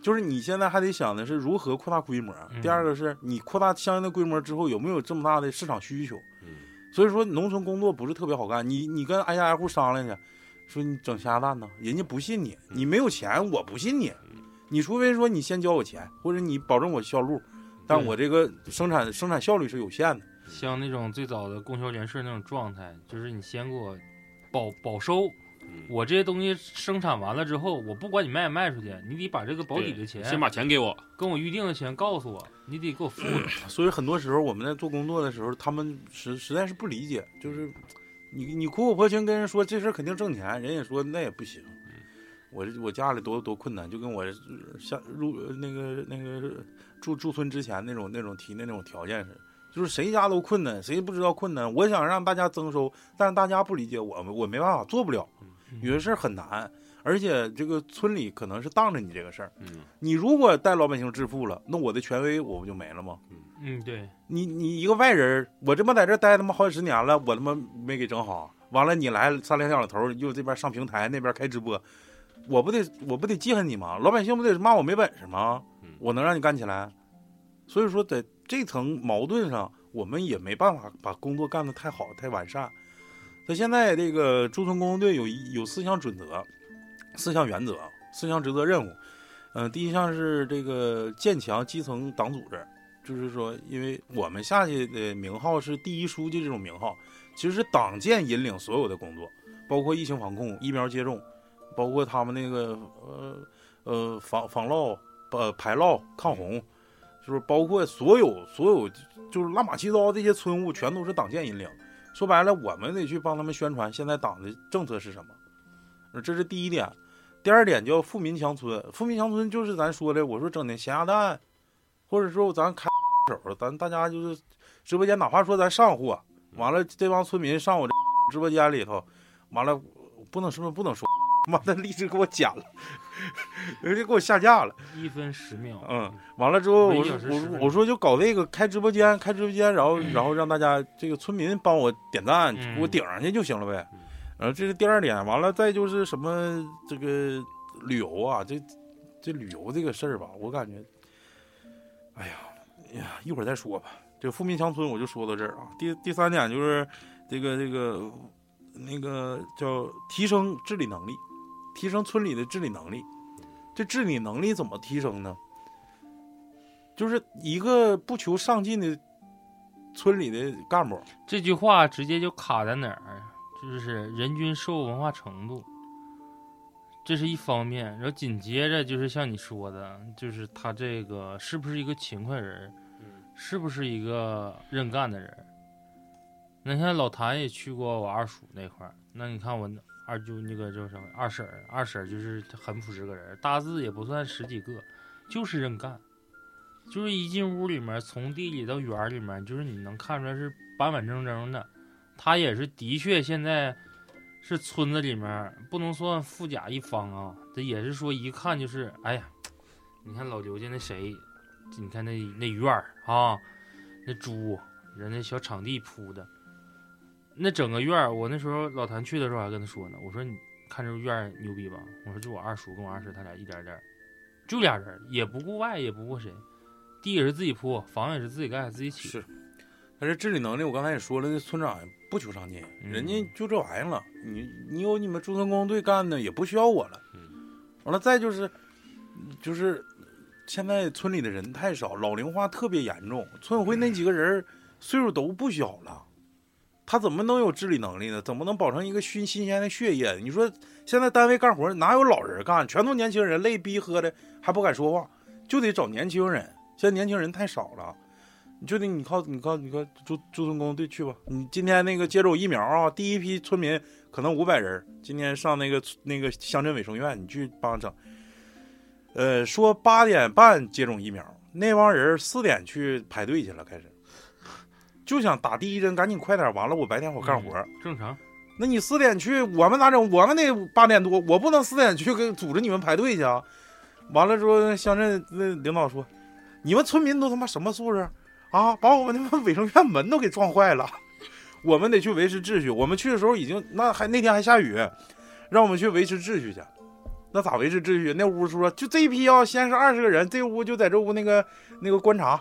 就是你现在还得想的是如何扩大规模，嗯第二个是你扩大相应的规模之后有没有这么大的市场需求。嗯所以说农村工作不是特别好干，你你跟挨家挨户商量去，说你整虾蛋呢，人家不信你，你没有钱，我不信你，你除非说你先交我钱，或者你保证我销路，但我这个生产生产效率是有限的。像那种最早的供销联社那种状态，就是你先给我保保收，嗯我这些东西生产完了之后，我不管你卖不卖出去，你得把这个保底的钱，先把钱给我，跟我预定的钱告诉我，你得给我付。[clears throat] 所以很多时候我们在做工作的时候，他们实实在是不理解，就是你你苦口婆心跟人说这事儿肯定挣钱，人也说那也不行。我这我家里多多困难，就跟我呃下入呃那个那个住驻村之前那种那种提的那种条件似的，就是谁家都困难，谁不知道困难。我想让大家增收，但是大家不理解我，我没办法做不了，有些事儿很难，而且这个村里可能是当着你这个事儿，嗯你如果带老百姓致富了，那我的权威我不就没了吗？嗯，对，你你一个外人，我这么在这待他妈好几十年了，我他妈没给整好。完了，你来三两两头儿，又这边上平台，那边开直播，我不得我不得记恨你吗？老百姓不得骂我没本事吗嗯？我能让你干起来？所以说，在这层矛盾上，我们也没办法把工作干得太好、太完善。那现在这个驻村工作队有一有四项准则、四项原则、四项职责任务。嗯、第一项是这个建强基层党组织，就是说，因为我们下去的名号是第一书记这种名号，其实是党建引领所有的工作，包括疫情防控、疫苗接种，包括他们那个呃呃防防涝、呃排涝、抗洪，就是包括所有所有就是乱码七糟这些村务，全都是党建引领。说白了，我们得去帮他们宣传现在党的政策是什么，呃这是第一点。第二点叫富民强村，富民强村就是咱说的，我说整的咸鸭蛋，或者说咱开手，咱大家就是直播间，哪怕说咱上货，完了这帮村民上我这直播间里头，完了不能是不是不能说，妈的荔枝给我剪了，人家给我下架了。一分十秒，嗯，完了之后，我说每小时10分钟我说我说就搞这个开直播间，开直播间，然后然后让大家这个村民帮我点赞，嗯给我顶上去就行了呗嗯。然后这是第二点，完了再就是什么这个旅游啊，这这旅游这个事儿吧，我感觉，哎呀哎呀，一会儿再说吧。这富民乡村我就说到这儿啊。第第三点就是这个这个那个叫提升治理能力，提升村里的治理能力。这治理能力怎么提升呢？就是一个不求上进的村里的干部，这句话直接就卡在哪儿？就是人均受文化程度，这是一方面。然后紧接着就是像你说的，就是他这个是不是一个勤快人，是不是一个认干的人？那你看老谭也去过我二叔那块儿，那你看我二舅那个叫什么二婶，二婶就是很朴实个人，大字也不算十几个，就是认干。就是一进屋里面，从地里到园里面，就是你能看出来是板板正正的。他也是的确现在是村子里面不能算富甲一方啊，这也是说一看就是，哎呀，你看老刘家那谁，你看那那院儿啊，那猪，人那小场地铺的，那整个院儿，我那时候老谭去的时候还跟他说呢，我说你看这院儿牛逼吧？我说就我二叔跟我二婶他俩一点点儿，就俩人，也不顾外，也不顾谁，地也是自己铺，房也是自己盖，自己起。是，但是治理能力，我刚才也说了，那村长不求上进，嗯人家就这玩意儿了。你你有你们驻村工队干的，也不需要我了。嗯完了，再就是就是现在村里的人太少，老龄化特别严重，村委会那几个人岁数都不小了。他怎么能有治理能力呢？怎么能保证一个新新鲜的血液？你说现在单位干活哪有老人干？全都年轻人，累逼喝的还不敢说话，就得找年轻人。现在年轻人太少了，你就得你靠你靠你靠朱朱村工队去吧。你今天那个接种疫苗啊，第一批村民可能五百人，今天上那个那个乡镇卫生院，你去帮整。呃，说八点半接种疫苗，那帮人四点去排队去了，开始就想打第一针，赶紧快点，完了我白天我干活。正常。那你四点去，我们咋整？我们得八点多，我不能四点去给组织你们排队去啊！完了之后，乡镇那领导说：“你们村民都他妈什么素质啊？把我们他妈卫生院门都给撞坏了！[laughs] 我们得去维持秩序。我们去的时候已经那还那天还下雨，让我们去维持秩序去。那咋维持秩序？那屋说就这一批啊，先是二十个人，这屋就在这屋那个那个观察。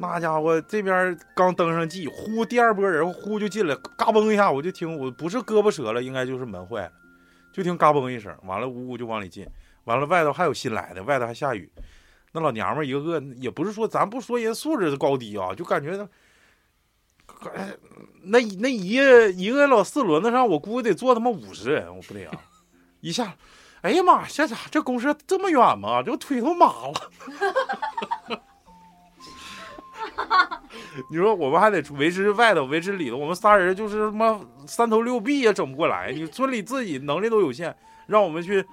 那家伙这边刚登上记，呼，第二波人呼就进来，嘎嘣一下，我就听我不是胳膊折了，应该就是门坏了，就听嘎嘣一声，完了呜呜就往里进，完了外头还有新来的，外头还下雨，那老娘们一个个也不是说咱不说人素质高低啊，就感觉那，哎，那那一个一个老四轮子上，我估计得坐他妈五十人，我不得啊，[laughs] 一下，哎呀妈，这咋这公社这么远吗？这我腿都麻了。[laughs] 你说我们还得维持外头，维持里头，我们仨人就是他妈三头六臂也整不过来。你村里自己能力都有限，让我们去，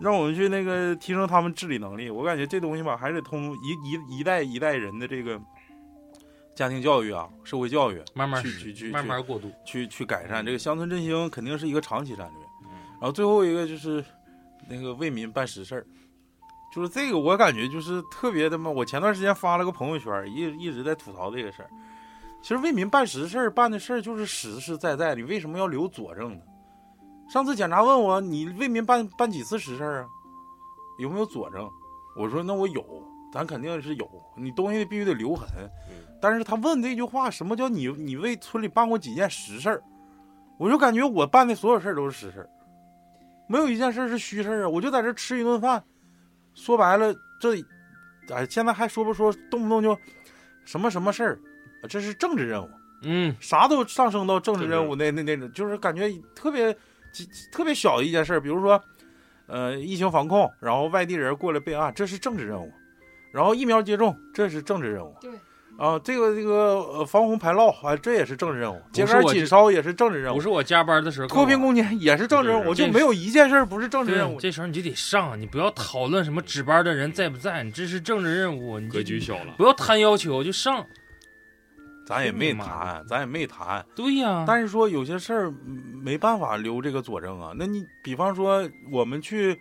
让我们去那个提升他们治理能力。我感觉这东西吧，还是通一一一代一代人的这个家庭教育啊，社会教育，慢慢去去去慢慢过渡。去去改善这个乡村振兴，肯定是一个长期战略。嗯然后最后一个就是那个为民办实事儿，就是这个我感觉就是特别他妈，我前段时间发了个朋友圈，一一直在吐槽这个事儿。其实为民办实事儿办的事儿就是实实在在，你为什么要留佐证呢？上次检查问我你为民办办几次实事儿啊？有没有佐证？我说那我有，咱肯定是有，你东西必须得留痕。但是他问这句话，什么叫你你为村里办过几件实事儿？我就感觉我办的所有事儿都是实事儿，没有一件事儿是虚事儿啊！我就在这吃一顿饭，说白了，这，哎，现在还说不说，动不动就什么什么事儿，这是政治任务，嗯，啥都上升到政治任务那那那种，就是感觉特别特别小的一件事，比如说，呃，疫情防控，然后外地人过来备案，这是政治任务，然后疫苗接种，这是政治任务，对，啊，这个这个呃防洪排涝啊，这也是政治任务，秸秆紧烧也是政治任务，不是我加班的时候脱贫攻坚也是政治任务，这就没有一件事儿不是政治任务。这时候你就得上，你不要讨论什么值班的人在不在，你这是政治任务，你格局小了。不要贪要求就上。咱也没谈，咱也没谈，对呀，但是说有些事儿嗯没办法留这个佐证啊。那你比方说我们去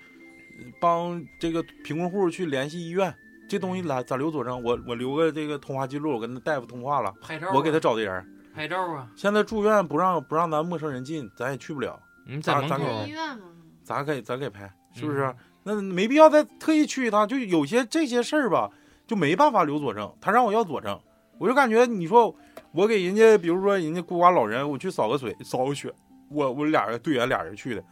呃帮这个贫困户去联系医院，这东西咋咋留佐证？我我留个这个通话记录，我跟那大夫通话了，拍照啊，我给他找的人。拍照啊，现在住院不让不让咱陌生人进，咱也去不了，你在门咱口医院吗，咱给咱给拍，是不嗯是？那没必要再特意去一趟。就有些这些事儿吧，就没办法留佐证。他让我要佐证，我就感觉你说我给人家，比如说人家孤寡老人，我去扫个水、扫个血，我我俩人队员俩人去的，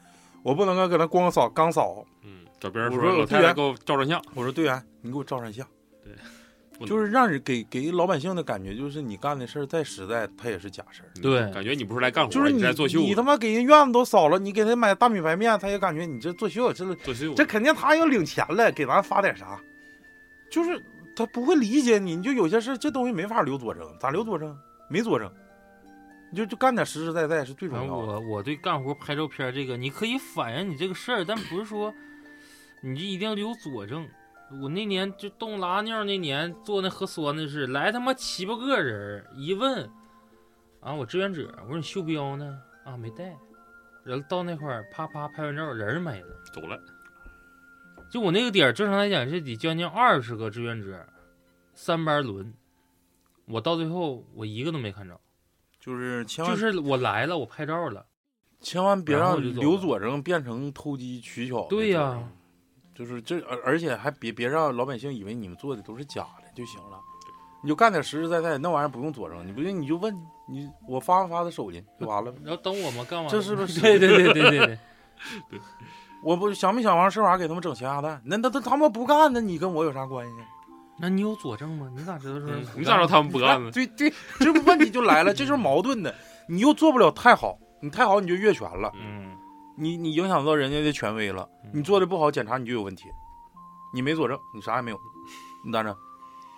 我不能够搁那光扫刚扫。嗯，找别人我说老说队员太太给我照张相，我说队员，你给我照张相。对 [laughs] 就是让人给给老百姓的感觉，就是你干的事儿再实在，它也是假事儿。对感觉你不是来干活，就是你你在作秀，你他妈给人院子都扫了，你给他买大米白面，他也感觉你这作秀，这作秀，这肯定他要领钱了，给咱发点啥，就是他不会理解你，你就有些事这东西没法留佐证，咋留佐证？没佐证，你就就干点实实在在是最重要的。我我对干活拍照片这个，你可以反映你这个事儿，但不是说你这一定要留佐证。我那年就冻拉尿那年做那核酸的是来他妈七八个人儿，一问啊我志愿者，我说你袖标呢？啊没带，人到那块儿啪啪拍完照人没了。走了。就我那个点儿，正常来讲是得将近二十个志愿者，三班轮。我到最后我一个都没看着，就是千万就是我来了，我拍照了。千万别让留佐证变成偷机取巧对呀就是这，而而且还别别让老百姓以为你们做的都是假的就行了，你就干点实实在在，那玩意儿不用佐证，你不信你就问你我发没发的手机就完了呗。然后等我们干完了，这是不 [laughs] 是对对对对对 [laughs] 对，我不想没想完事儿，给他们整咸鸭蛋，那那他他们不干，那你跟我有啥关系？那你有佐证吗？你咋知道说嗯你咋知道他们不干呢？[laughs] 对对，这不问题就来了，这就是矛盾的。你又做不了太好，你太好你就越权了，嗯，你你影响到人家的权威了，你做的不好，检查你就有问题，你没佐证，你啥也没有，你咋整？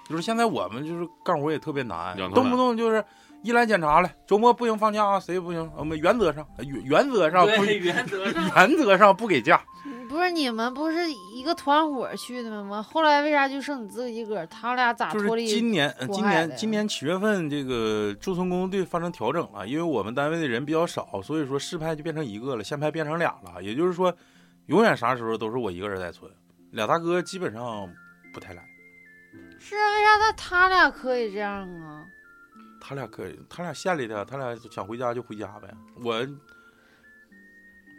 就是现在我们就是干活也特别难动不动就是一来检查了，周末不行放假啊，谁也不行，我们原则上原原则上不对，原则上。[laughs] 原则上不给假，不是你们不是一个团伙去的吗？后来为啥就剩你自己一个儿？他俩咋就是脱离？今年，呃今年今年七月份，这个驻村工作队发生调整了，因为我们单位的人比较少，所以说市派就变成一个了，县派变成俩了。也就是说，永远啥时候都是我一个人在村，俩大哥基本上不太来。是啊，为啥他他俩可以这样啊？他俩可以，他俩县里的，他俩想回家就回家呗。我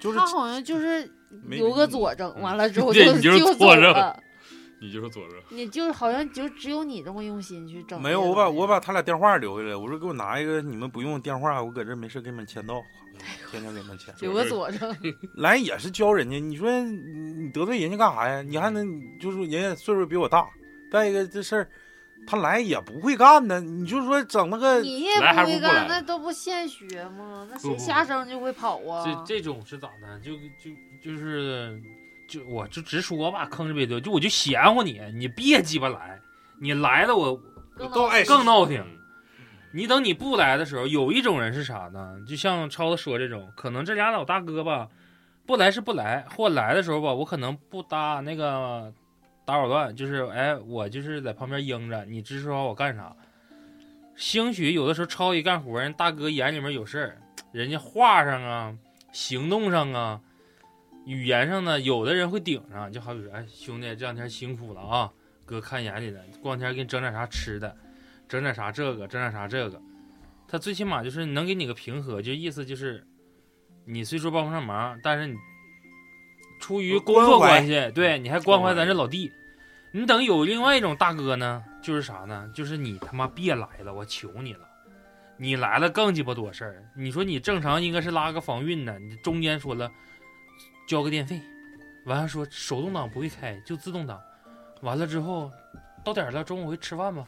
就是他好像就是没留个佐证，完了之后 [laughs] 对你就是就错认走了。你就是佐证，你就好像就只有你这么用心去整。没有，我把我把他俩电话留下来，我说给我拿一个你们不用电话，我搁这没事给你们签到，[laughs] 天天给你们签。留个佐证。[laughs] 来也是教人家，你说你你得罪人家干啥呀？你还能就是人家岁数比我大，再一个这事儿他来也不会干呢，你就说整那个你也来不会干，那都不现学吗？那谁瞎生就会跑啊？这这种是咋的？就就就是就我就直说吧，坑是别多，就我就嫌乎你，你别鸡巴来，你来了我爱更闹挺。你等你不来的时候，有一种人是啥呢？就像超子说这种，可能这俩老大哥吧，不来是不来，或来的时候吧，我可能不搭那个打扰乱，就是哎，我就是在旁边应着，你支持好我干啥。兴许有的时候超一干活，人大哥眼里面有事儿，人家话上啊、行动上啊、语言上呢，有的人会顶上，就好比说，哎，兄弟这两天辛苦了啊，哥看眼里了，过两天给你整点啥吃的。整点啥这个，整点啥这个，他最起码就是能给你个平和，就意思就是，你虽说帮不上忙，但是你出于工作关系，对你还关怀咱这老弟。你等有另外一种大哥呢，就是啥呢？就是你他妈别来了，我求你了，你来了更鸡巴多事儿。你说你正常应该是拉个防运呢，你中间说了交个电费，完了说手动挡不会开，就自动挡，完了之后到点了，中午回吃饭吧。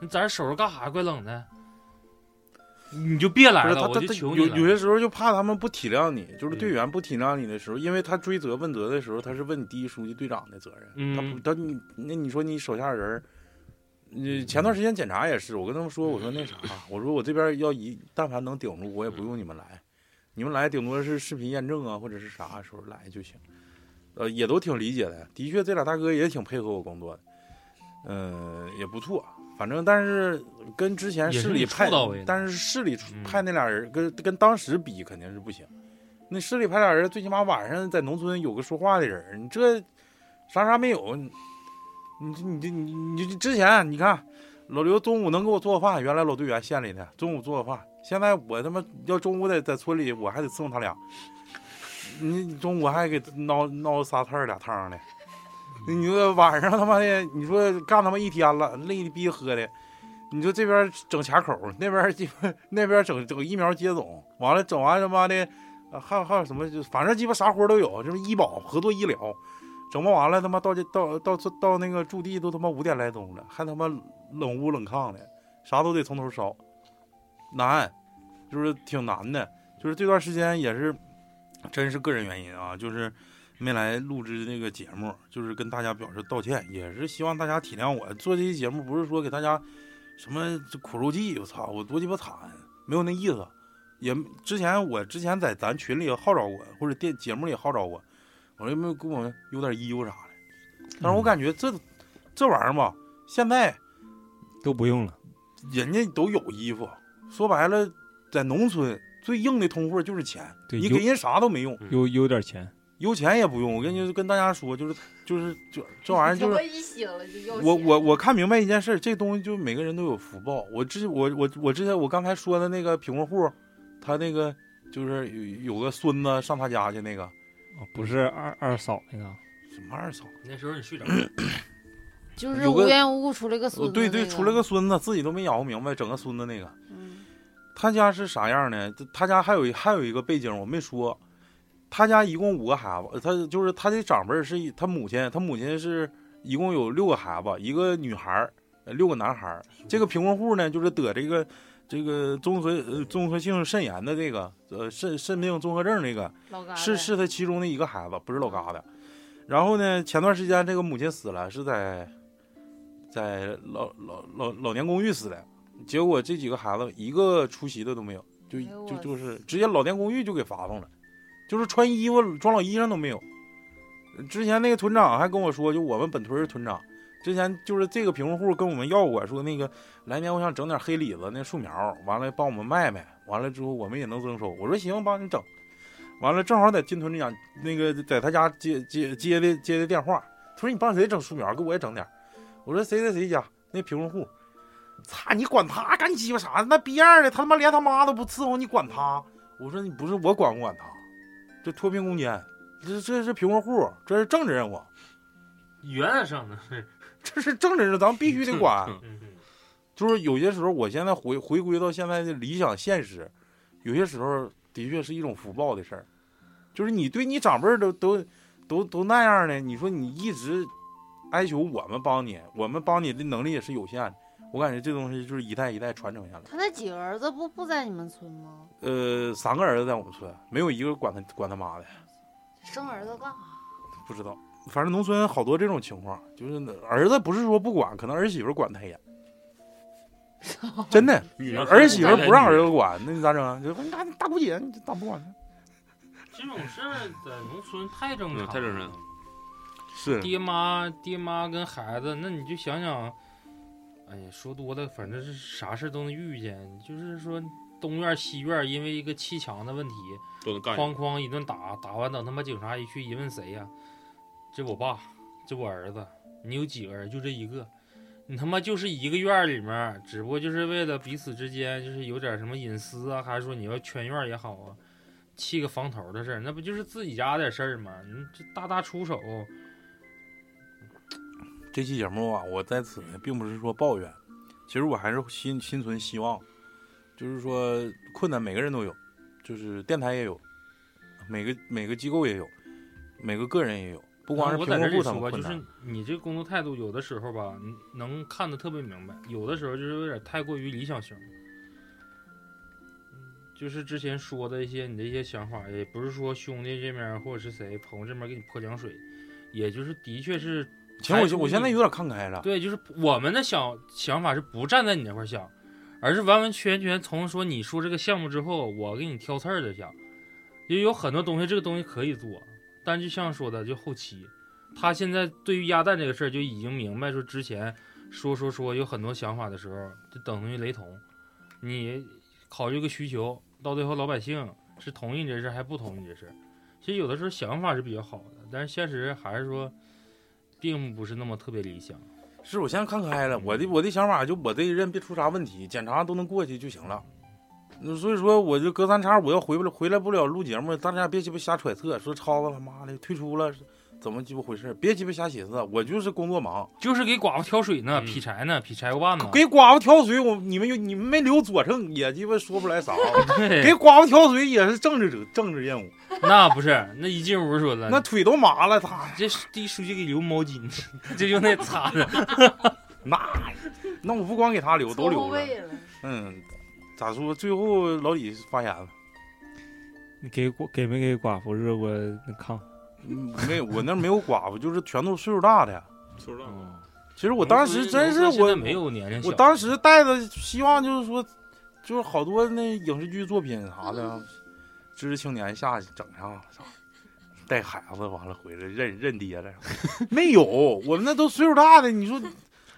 你在这守着干啥？怪冷的，你就别来了。有有些时候就怕他们不体谅你，就是队员不体谅你的时候，因为他追责问责的时候，他是问你第一书记队长的责任，嗯他不他你那你说你手下人儿呃，前段时间检查也是，我跟他们说，我说那啥，我说我这边要一但凡能顶住，我也不用你们来，你们来顶多是视频验证啊，或者是啥时候来就行。呃，也都挺理解的，的确这俩大哥也挺配合我工作的，嗯、也不错。反正但是跟之前市里派但是市里嗯派那俩人跟跟当时比肯定是不行。那市里派俩人，最起码晚上在农村有个说话的人，你这啥啥没有，你你你这你你你之前你看老刘中午能给我做饭，原来老队员县里的中午做个饭，现在我他妈要中午在在村里，我还得伺候他俩。你中午还给闹闹仨菜俩汤的，你说晚上他妈的，你说干他妈一天了，累的逼喝的，你说这边整卡口，那边鸡那边整整疫苗接种，完了整完他妈的，还还有什么，就反正鸡巴啥活都有，就是医保合作医疗，整不完了他妈到这到到到那个驻地都他妈五点来钟了，还他妈冷屋冷炕的，啥都得从头烧，难，就是挺难的，就是这段时间也是，真是个人原因啊，就是没来录制那个节目，就是跟大家表示道歉，也是希望大家体谅我做这期节目，不是说给大家什么苦肉计，我操，我多鸡巴惨，没有那意思。也之前我之前在咱群里号召过，或者电节目里号召过，我说有没有给我们邮点衣服啥的？但是我感觉这这玩意儿吧，现在都不用了。人家都有衣服，说白了，在农村最硬的通货就是钱，对你给人啥都没用，有有点钱，有钱也不用。我跟你跟大家说，就是就是就 [laughs] 这玩意儿就是。我我我看明白一件事，这东西就每个人都有福报。我之我我我之前我刚才说的那个贫困户，他那个就是有有个孙子上他家去那个哦不是二二嫂那个，什么二嫂，那时候你睡着了，[clears throat] 就是有个无缘无故出来个孙子、呃对对，出来个孙子，自己都没养活明白，整个孙子那个。嗯他家是啥样呢？他家还有还有一个背景我没说，他家一共五个孩子，他就是他的长辈是他母亲，他母亲是一共有六个孩子，一个女孩儿，呃六个男孩儿。这个贫困户呢，就是得这个这个综合呃综合性肾炎的这个呃肾肾病综合症这个，是是他其中的一个孩子，不是老疙瘩。然后呢，前段时间这个母亲死了，是在在老老老老年公寓死的。结果这几个孩子一个出席的都没有，就就就是直接老年公寓就给发放了，就是穿衣服装老衣裳都没有。之前那个屯长还跟我说，就我们本屯儿屯长，之前就是这个贫困户跟我们要过，说那个来年我想整点黑李子那树苗，完了帮我们卖卖，完了之后我们也能增收。我说行，帮你整。完了正好在金屯里讲，那个在他家接接接的接的电话，他说你帮谁整树苗，给我也整点。我说谁谁谁家那贫困户，操你管他干鸡巴啥？那逼样的，他他妈连他妈都不伺候，你管他？我说你不是我管不管他，这脱贫攻坚，这这是贫困户，这是政治任务，原则上呢是，这是政治咱们必须得管。嗯 [laughs] 就是有些时候，我现在回回归到现在的理想现实，有些时候的确是一种福报的事儿。就是你对你长辈儿都都都都那样的，你说你一直哀求我们帮你，我们帮你的能力也是有限的。我感觉这东西就是一代一代传承下来。他那几个儿子不不在你们村吗？呃，三个儿子在我们村，没有一个管他管他妈的，生儿子干啥？不知道。反正农村好多这种情况，就是儿子不是说不管，可能儿媳妇管太严。[laughs] 真的，儿媳妇不让儿子管，那你咋整啊？就你看大姑姐，你咋不管呢？[laughs] 这种事儿在农村太正常了，嗯太正常了是爹妈爹妈跟孩子，那你就想想，哎呀，说多了，反正是啥事都能遇见。就是说东院西院因为一个砌墙的问题，都能干。哐哐一顿打，打完等他妈警察一去，一问谁呀、这我爸，这我儿子。你有几个人？就这一个。你他妈就是一个院里面，只不过就是为了彼此之间就是有点什么隐私啊，还是说你要圈院也好啊，砌个房头的事儿，那不就是自己家点事儿吗？你这大打出手，[tsk] 这期节目啊，我在此呢，并不是说抱怨，其实我还是心心存希望，就是说困难每个人都有，就是电台也有，每个每个机构也有，每个个人也有，不光是我在这里说吧，就是你这工作态度，有的时候吧，能看得特别明白，有的时候就是有点太过于理想型。嗯就是之前说的一些你的一些想法，也不是说兄弟这边或者是谁朋友这边给你泼凉水，也就是的确是其实我现我现在有点看开了。对，就是我们的想想法是不站在你那块儿想，而是完完全全从说你说这个项目之后，我给你挑刺儿的想。也有很多东西，这个东西可以做，但就像说的，就后期，他现在对于鸭蛋这个事儿就已经明白，说之前说说说有很多想法的时候，就等同于雷同。你考虑个需求，到最后老百姓是同意你这事儿还不同意你这事儿。其实有的时候想法是比较好的，但是现实还是说，并不是那么特别理想。是我现在看开了，我的我的想法就我这一任别出啥问题，检查都能过去就行了。那所以说，我就隔三差五要回不了，回来不了录节目，大家别鸡巴瞎揣测，说超子他妈的退出了，怎么鸡巴回事？别鸡巴瞎寻思，我就是工作忙，就是给寡妇挑水呢，劈柴呢，劈柴火棒呢。给寡妇挑水，我你们有你们没留佐证，也鸡巴说不出来啥。[laughs] 对给寡妇挑水也是政治者政治任务，[laughs] 那不是，那一进屋说的，那腿都麻了，他这第书记给留毛巾，[laughs] 这就那擦着。那那我不光给他留，都留了。位了。嗯，咋说？最后老李发言了。你给给没给寡妇热过那炕？嗯没有，我那没有寡妇，就是全都岁数大的。岁数大哦，其实我当时真是我，没有年龄小，我当时带的希望就是说，就是好多那影视剧作品啥的，知识青年下去整上啥，带孩子完了回来认认爹了，[laughs] 没有，我们那都岁数大的，你说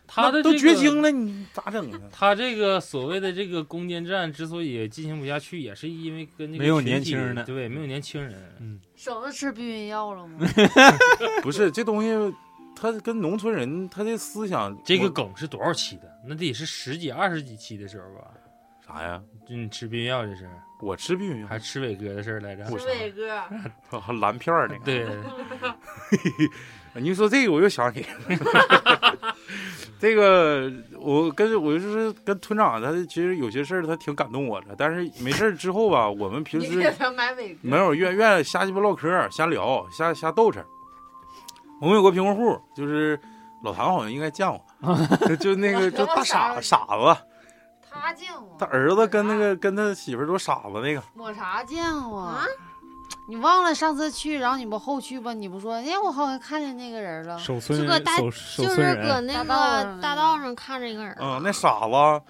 他的这个绝经了，你咋整啊？他这个所谓的这个攻坚战之所以进行不下去，也是因为跟那个没有年轻人的对，没有年轻人。嗯，省得吃避孕药了吗？[laughs] 不是这东西，他跟农村人他的思想，这个梗是多少期的？那得是十几、二十几期的时候吧？啥呀？就你吃避孕药这事儿，我吃避孕药还吃伟哥的事儿来着？我是伟哥，[laughs] 还蓝片儿那个。对，[laughs] 你说这个我又想起这个，我跟我就是跟村长，他其实有些事儿他挺感动我的，但是没事儿之后吧，[laughs] 我们平时没有愿愿意瞎鸡巴唠嗑、瞎聊、瞎瞎逗扯。我们有个贫困户，就是老唐好像应该见过，[laughs] 就那个就大傻傻子，他见过，他儿子跟那个跟他媳妇儿都傻子那个，抹茶见过。啊。你忘了上次去，然后你不后去吧？你不说，哎，我好像看见那个人了。守村这个大就是，搁那个大道上看着一个人，嗯，那傻子，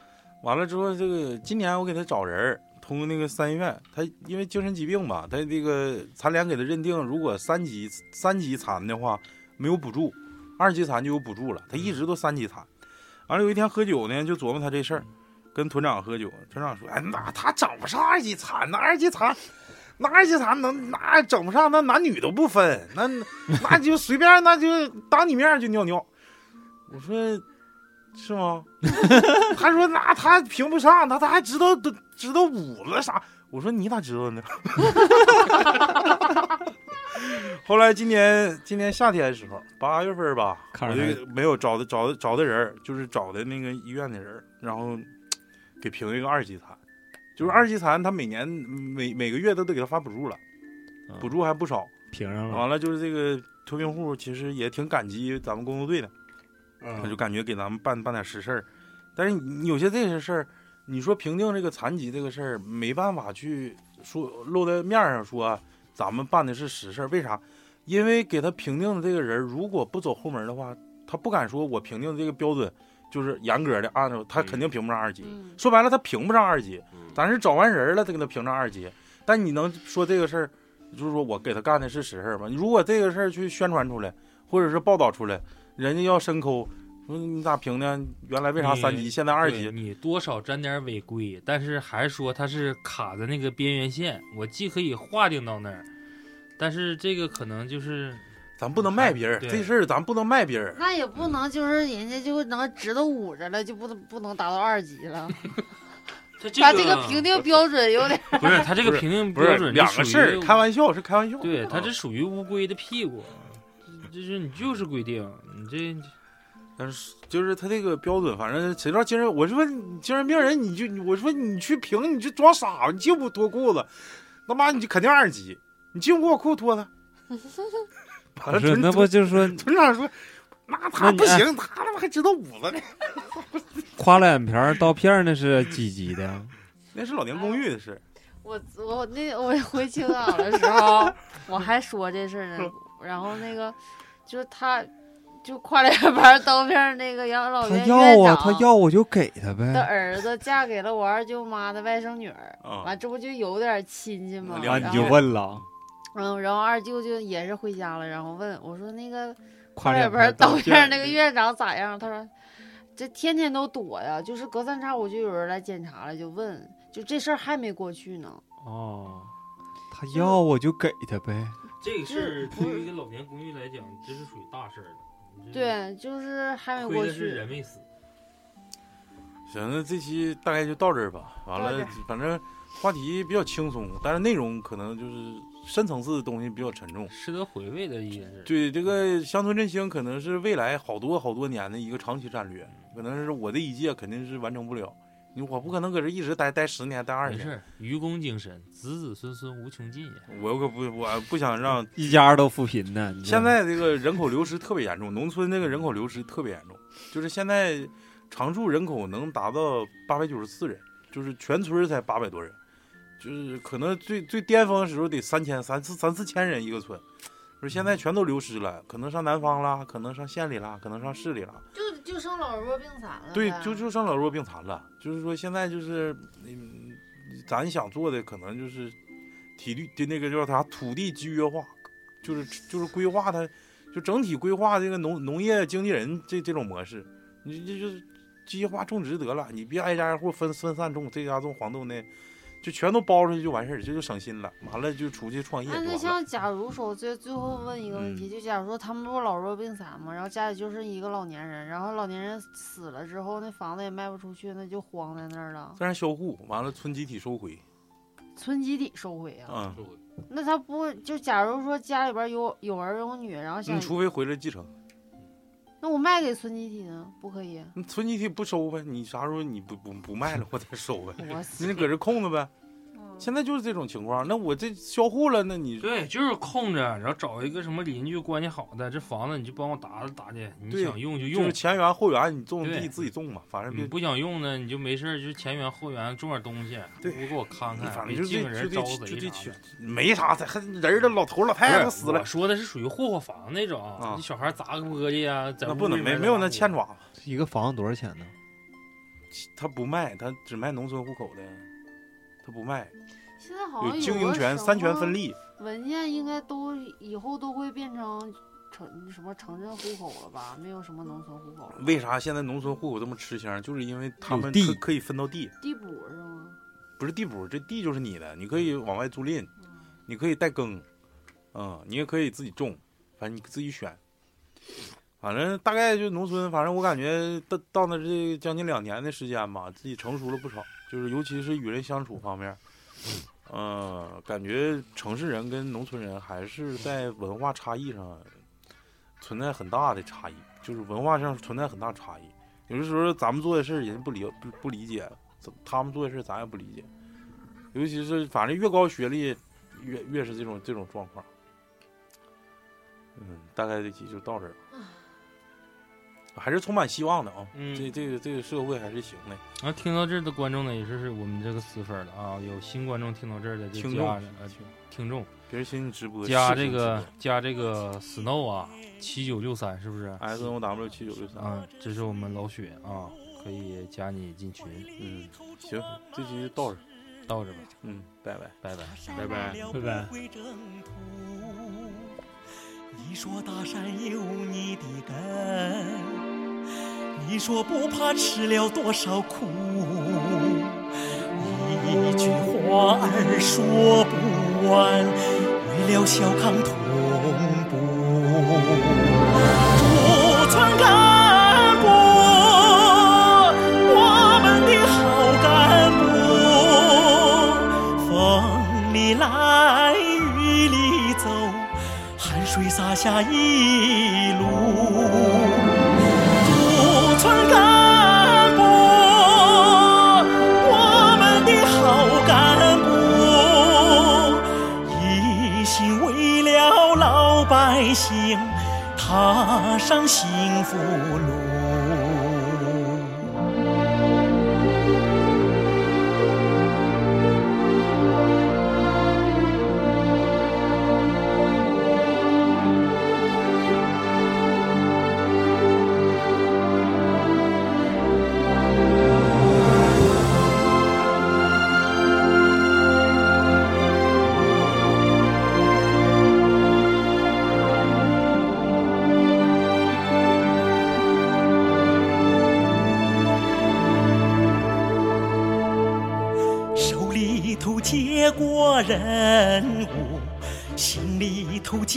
完了之后，这个今年我给他找人，通过那个三医院，他因为精神疾病吧，他这个残联给他认定，如果三级三级残的话没有补助，二级残就有补助了。他一直都三级残，完了有一天喝酒呢，就琢磨他这事儿，跟团长喝酒，团长说：“哎，那他整不上二级残，那二级残。”那二级残能那整不上，那男女都不分，那 [laughs] 那就随便，那就当你面就尿尿。我说是吗？[laughs] 他说那他评不上，他他还知道都知道五了啥。我说你咋知道呢？[laughs] 后来今年今年夏天的时候，八月份吧，我就没有找的找的找的人，就是找的那个医院的人，然后给评一个二级残，就是二级残，他每年每每个月都得给他发补助了，嗯补助还不少。评上了，完了就是这个脱贫户，其实也挺感激咱们工作队的。嗯他就感觉给咱们办办点实事儿，但是你有些这些事儿，你说评定这个残疾这个事儿，没办法去说露在面上说咱们办的是实事儿，为啥？因为给他评定的这个人，如果不走后门的话，他不敢说我评定的这个标准就是严格的按照，他肯定评不上二级。嗯，说白了，他评不上二级，嗯咱是找完人了，他给他评上二级。但你能说这个事儿，就是说我给他干的是实事儿吗？如果这个事儿去宣传出来，或者是报道出来，人家要深抠，说你咋评的？原来为啥三级，现在二级？你多少沾点违规，但是还说他是卡在那个边缘线，我既可以划定到那儿，但是这个可能就是咱不能卖别人，这事儿咱不能卖别人。那也不能就是人家就能知道捂着了，就不能不能达到二级了。[laughs] 他他这个评定标准有点，不是他这个评定标准两个事儿，开玩玩笑是开玩笑。对他啊这属于乌龟的屁股，这就是你就是规定你这但是就是他这个标准，反正谁知道精神？我说精神病人，你就我说你去评，你就装傻，你就不脱裤子，他妈你就肯定二级，你净给我裤脱了。[laughs] 完了，不是那不就是说村长说，那他不行，他他妈还知道五子呢，[laughs] 夸了眼皮儿刀片儿那是几级的？[laughs] 那是老年公寓的事。我我那我回青岛的时候，[laughs] 我还说这事儿呢。然后那个就是他就跨列牌刀片那个养老他院院要啊，长他要我就给他的呗。儿子嫁给了我二舅妈的外甥女儿，啊完这不就有点亲戚吗？两啊，你就问了，嗯，然后二舅就也是回家了，然后问我说那个跨列牌列牌刀刀片片那个院长咋样？他说这天天都躲呀，就是隔三差五就有人来检查了，就问，就这事儿还没过去呢。哦，他要我就给他呗。这个事儿对于一个老年公寓来讲，这是属于大事儿了。对，就是还没过亏的是去。人没死。行，那这期大概就到这儿吧。完了反正话题比较轻松，但是内容可能就是深层次的东西比较沉重。值得回味的一件事。对这个乡村振兴，可能是未来好多好多年的一个长期战略，可能是我这一届肯定是完成不了。你我不可能搁这一直待待十年，待二十年。没事，愚公精神，子子孙孙无穷尽呀。我可不，我不想让 [laughs] 一家都扶贫呢。现在这个人口流失特别严重，农村这个人口流失特别严重，就是现在常住人口能达到八百九十四人，就是全村才八百多人，就是可能最最巅峰的时候得三千三四三四千人一个村，不是现在全都流失了，可能上南方了，可能上县里了，可能上市里了，就就剩老弱病残了。对，就就剩老弱病残了。就是说现在就是，嗯，咱想做的可能就是体力的那个叫啥土地集约化，就是就是规划它，就整体规划这个农农业经纪人这这种模式，你这就是机械化种植得了，你别挨家挨户分分散种，这家种黄豆那，就全都包出去就完事儿，这就省心了。完了就出去创业那那。像假如说最最后问一个问题，嗯就假如说他们不是老弱病残嘛，然后家里就剩一个老年人，然后老年人死了之后，那房子也卖不出去，那就荒在那儿了，自然销户，完了村集体收回，村集体收回啊。嗯，那他不就假如说家里边有有儿有女，然后想你除非回来继承。那我卖给村集体呢？不可以。啊村集体不收呗，你啥时候你不不不卖了，我再收呗。我 [laughs] 你搁这空着呗。现在就是这种情况，那我这销户了，那你对，就是空着，然后找一个什么邻居关系好的，这房子你就帮我打打打去，你想用就用就是，前园后园，你种地对自己种嘛，反正你不想用呢，你就没事儿就前园后园种点东西，对屋给我看看，反正就这就这人招贼就这啥。没啥，咱还人儿的老头老太太都死了我，说的是属于霍霍房那种，啊你小孩砸个簸箕呀，在那不能没没有那欠爪子，一个房子多少钱呢？他不卖，他只卖农村户口的，他不卖，现在好有像经营权，三权分立。文件应该都以后都会变成城什么城镇户口了吧？没有什么农村户口了。为啥现在农村户口这么吃香？就是因为他们地可可以分到地，地补是吗？不是地补，这地就是你的，你可以往外租赁，你可以代耕，嗯，你也可以自己种，反正你自己选。反正大概就农村，反正我感觉到到那这将近两年的时间吧，自己成熟了不少，就是尤其是与人相处方面，嗯、感觉城市人跟农村人还是在文化差异上存在很大的差异，就是文化上存在很大差异。有的时候咱们做的事儿人家不理不不理解，他们做的事儿咱也不理解，尤其是反正越高学历，越越是这种这种状况。嗯，大概这期就到这儿，[laughs] 还是充满希望的啊！嗯这这个这个社会还是行的。然后听到这儿的观众呢，也是是我们这个死粉儿的啊，有新观众听到这儿的就听众加呃听众别人寻你直播加这个加这个 Snow 啊，七九六三是不是？S N O W 七九六三。啊，这是我们老雪啊，可以加你进群，嗯，行，这期就到这儿。到这吧，嗯，拜拜。拜拜。拜拜。拜拜。你说大山有你的根，你说不怕吃了多少苦，一句话儿说不完，为了小康同步。驻村干部，我们的好干部，风里来雨里走。汗水洒下一踏上幸福路。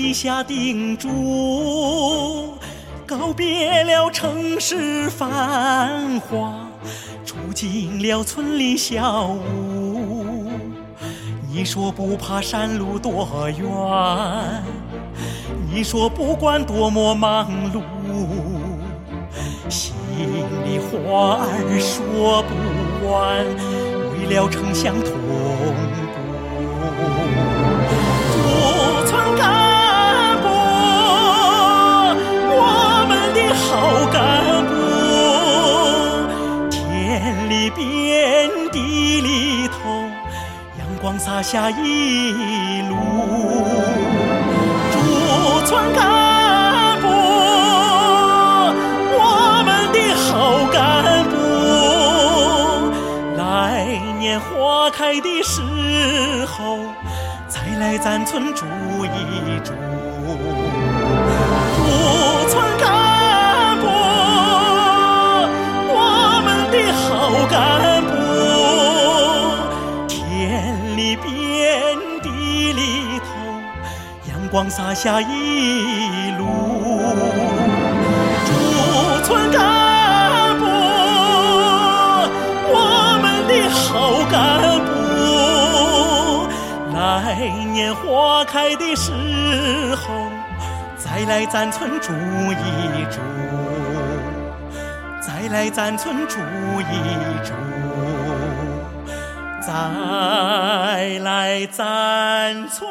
里头记下叮嘱，告别了城市繁华，住进了村里小屋。你说不怕山路多远，你说不管多么忙碌，心里话儿说不完，为了城乡同步。驻村好干部，天里边地里头，阳光洒下一路。驻村干部，我们的好干部，来年花开的时候，再来咱村住一住。好干部，天里边地里头，阳光洒下一路。驻村干部，我们的好干部，来年花开的时候，再来咱村住一住，来咱村住一住，再来咱村。